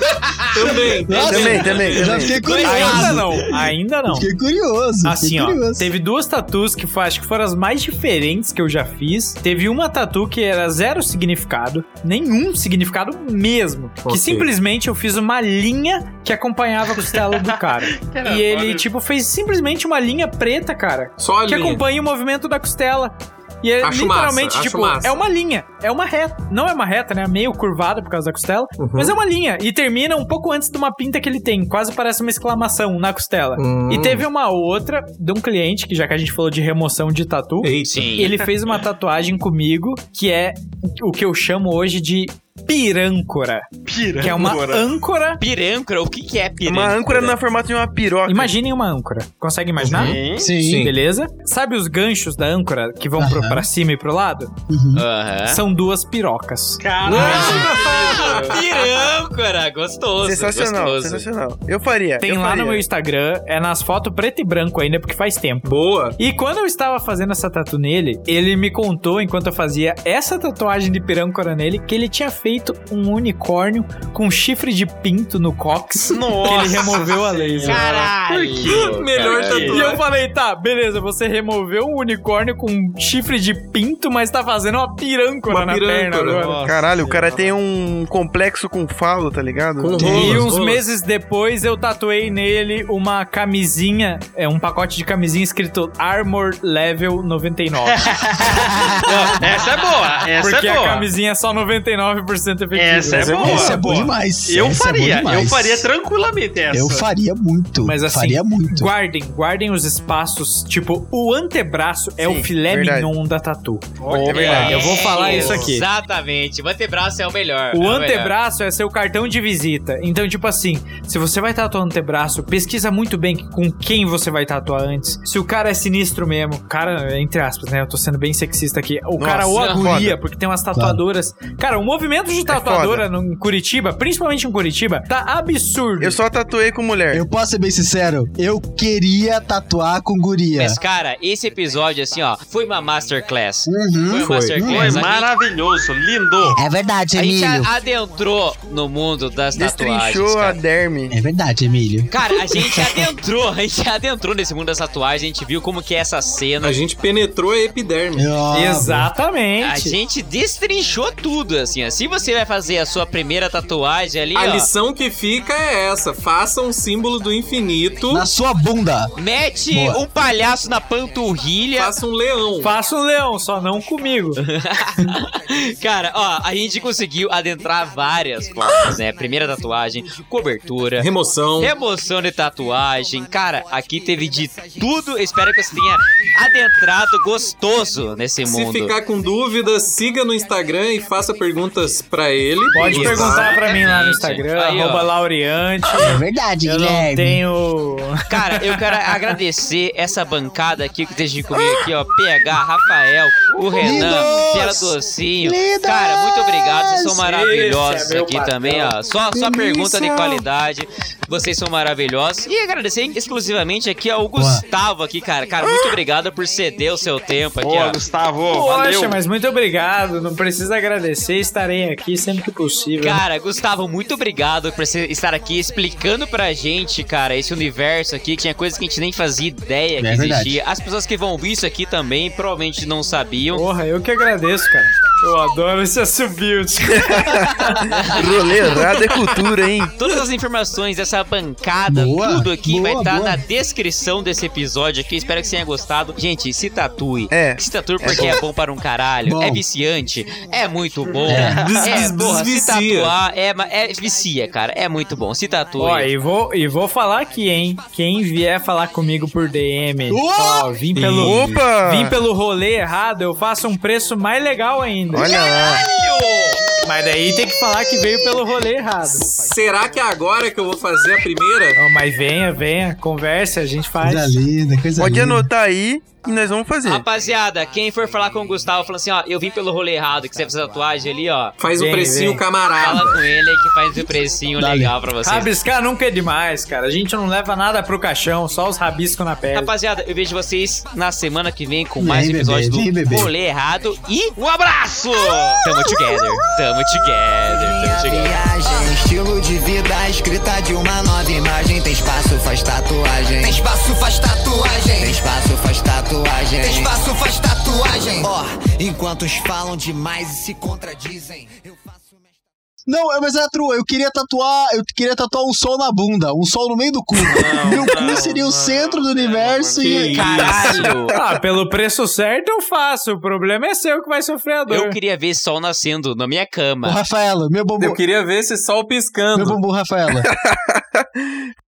Também. (laughs) Nossa, Também, também, eu Já fiquei curioso. Ainda não, ainda não. Fiquei curioso. Assim, fiquei ó, curioso. teve duas tatus que foi, acho que foram as mais diferentes que eu já fiz. Teve uma tatu que era zero significado, nenhum significado mesmo. Que Ok. simplesmente eu fiz uma linha que acompanhava a costela do cara. (laughs) E ele, olha. tipo, fez simplesmente uma linha preta, cara. Só a que linha. acompanha o movimento da costela. E é Acho literalmente, massa, tipo, massa. é uma linha. É uma reta. Não é uma reta, né? Meio curvada por causa da costela. Mas é uma linha. E termina um pouco antes de uma pinta que ele tem. Quase parece uma exclamação na costela. Hum. E teve uma outra de um cliente, que já que a gente falou de remoção de tatu, Eita. Ele fez uma tatuagem comigo que é o que eu chamo hoje de pirâncora. Pira. Que é uma âncora. Pirâncora, o que que é pirâncora? Uma âncora no formato de uma piroca. Imaginem uma âncora. Consegue imaginar? Sim. Sim. Sim. Beleza? Sabe os ganchos da âncora que vão pro, Aham. pra cima e pro lado? Aham. São duas pirocas. Caralho. Pirâncora, gostoso. Sensacional, gostoso. sensacional. Eu faria. Tem eu lá faria. no meu Instagram, é nas fotos preto e branco ainda, porque faz tempo. Boa. E quando eu estava fazendo essa tatu nele, ele me contou, enquanto eu fazia essa tatuagem de pirâncora nele, que ele tinha feito um unicórnio com chifre de pinto no cox. Nossa (laughs) que ele removeu a laser. Caralho. Melhor caralho. E eu falei, tá, beleza, você removeu um unicórnio com chifre de pinto, mas tá fazendo uma pirâncora Uma na pirâncora. perna agora. Caralho, o cara tem um complexo com falo, tá ligado? Com E uns rolas. meses depois eu tatuei nele uma camisinha, é um pacote de camisinha escrito Armor Level 99. (laughs) Essa é boa. Essa porque é a boa. camisinha é só 99% efetiva. Essa é boa. Esse é bom demais. Eu Esse é faria. eu demais. faria tranquilamente essa. Eu faria muito. Mas assim, faria muito. guardem, guardem os espaços. Tipo, o antebraço é Sim, o filé verdade. mignon da tatu. Olha, É verdade. Eu vou falar isso aqui. Exatamente. O antebraço é o melhor. O é antebraço é seu cartão de visita. Então, tipo assim, se você vai tatuar o antebraço, pesquisa muito bem com quem você vai tatuar antes. Se o cara é sinistro mesmo, cara, entre aspas, né? Eu tô sendo bem sexista aqui. O cara ou a Nossa, guria, foda. porque tem umas tatuadoras. Cara, o movimento de tatuadora no, em Curitiba, principalmente em Curitiba, tá absurdo. Eu só tatuei com mulher. Eu posso ser bem sincero? Eu queria tatuar com guria. Mas, cara, esse episódio, assim, ó, foi uma masterclass. Uhum. Foi uma Foi. masterclass. Foi A gente- maravilhoso, lindo. É verdade, A gente Emílio. a- adentrou no mundo das tatuagens. Destrinchou a Cara. derme. É verdade, Emílio. Cara, a gente adentrou, a gente adentrou nesse mundo das tatuagens, a gente viu como que é essa cena. A gente penetrou a epiderme. Ah, Exatamente. A gente destrinchou tudo, assim, ó. Se você vai fazer a sua primeira tatuagem ali, A ó, lição que fica é essa: faça um símbolo do infinito, Na sua bunda. mete Boa. um palhaço na panturrilha. faça um leão. Faça um leão, só não comigo. (laughs) Cara, ó, a gente conseguiu adentrar várias formas, né? Primeira tatuagem, cobertura, Remoção. Remoção de tatuagem. Cara, aqui teve de tudo. Espero que você tenha adentrado gostoso nesse Se mundo. ficar com dúvidas, siga no Instagram e faça perguntas pra ele. Pode Exatamente. perguntar pra mim lá no Instagram, Aí, arroba Laureante. É verdade, Eu não Guilherme. tenho. Cara, eu quero agradecer essa bancada aqui que esteja comigo aqui, ó. PH, Rafael, o Renan! Pela Docinho. Lindos! Cara, muito obrigado. Vocês são maravilhosos Esse é aqui patrão. também, ó. Só, só pergunta de qualidade. Vocês são maravilhosos. E agradecer exclusivamente aqui ao Gustavo aqui, cara. Cara, muito obrigado por ceder o seu tempo aqui, Boa, ó. Gustavo. valeu. Poxa, mas muito obrigado. Não precisa agradecer, estarei aqui sempre que possível. Cara, Gustavo, muito obrigado por você estar aqui explicando pra gente, cara, esse universo aqui. Tinha coisas que a gente nem fazia ideia que É verdade. existia. As pessoas que vão ouvir isso aqui também provavelmente não sabiam. Porra, eu que agradeço, cara. Eu adoro esse assobio. (laughs) Rolê errado é cultura, hein? Todas as informações dessa bancada, Boa, tudo aqui boa, vai estar boa. na descrição desse episódio aqui. Espero que você tenha gostado. Gente, se tatue. É. Se tatue porque é bom para um caralho. Bom. É viciante. É muito bom. É. É, porra, se tatuar é, é vicia, cara. É muito bom. Se tatue. Ó, e vou, e vou falar aqui, hein? Quem vier falar comigo por DM, ó, vim pelo, Opa! vim pelo rolê errado, eu faço um preço mais legal ainda. Olha lá. Mas mas daí tem que falar que veio pelo rolê errado. Será que é agora que eu vou fazer a primeira? Não, mas venha, venha, converse, a gente faz. Coisa linda, coisa Pode linda. anotar aí e nós vamos fazer. Rapaziada, quem for falar com o Gustavo, falando assim, ó, eu vim pelo rolê errado, que você fazer tatuagem ali, ó. Faz Vem, o precinho vem. camarada. Fala com ele que faz o precinho Dale. legal pra vocês. Rabiscar nunca é demais, cara. A gente não leva nada pro caixão, só os rabiscos na pele. Rapaziada, eu vejo vocês na semana que vem com mais bebê, episódio vem, do bebê. Rolê Errado e um abraço! Tamo together, tamo together, tamo together. viagem, estilo de vida escrita de uma nova imagem. Tem espaço, faz tatuagem. Tem espaço, faz tatuagem. Tem espaço, faz tatuagem. Tem espaço, faz tatuagem. Ó, enquanto uns falam demais e se contradizem, eu faço. Não, mas é true, eu queria tatuar, eu queria tatuar um sol na bunda, um sol no meio do cu. (laughs) Meu cu seria o centro do universo e. Caralho! (laughs) Ah, pelo preço certo eu faço. O problema é seu que vai sofrer a dor. Eu queria ver sol nascendo na minha Ô, cama. Rafaela, meu bumbum. Eu queria ver esse sol Meu piscando. bumbum, Rafaela. (laughs)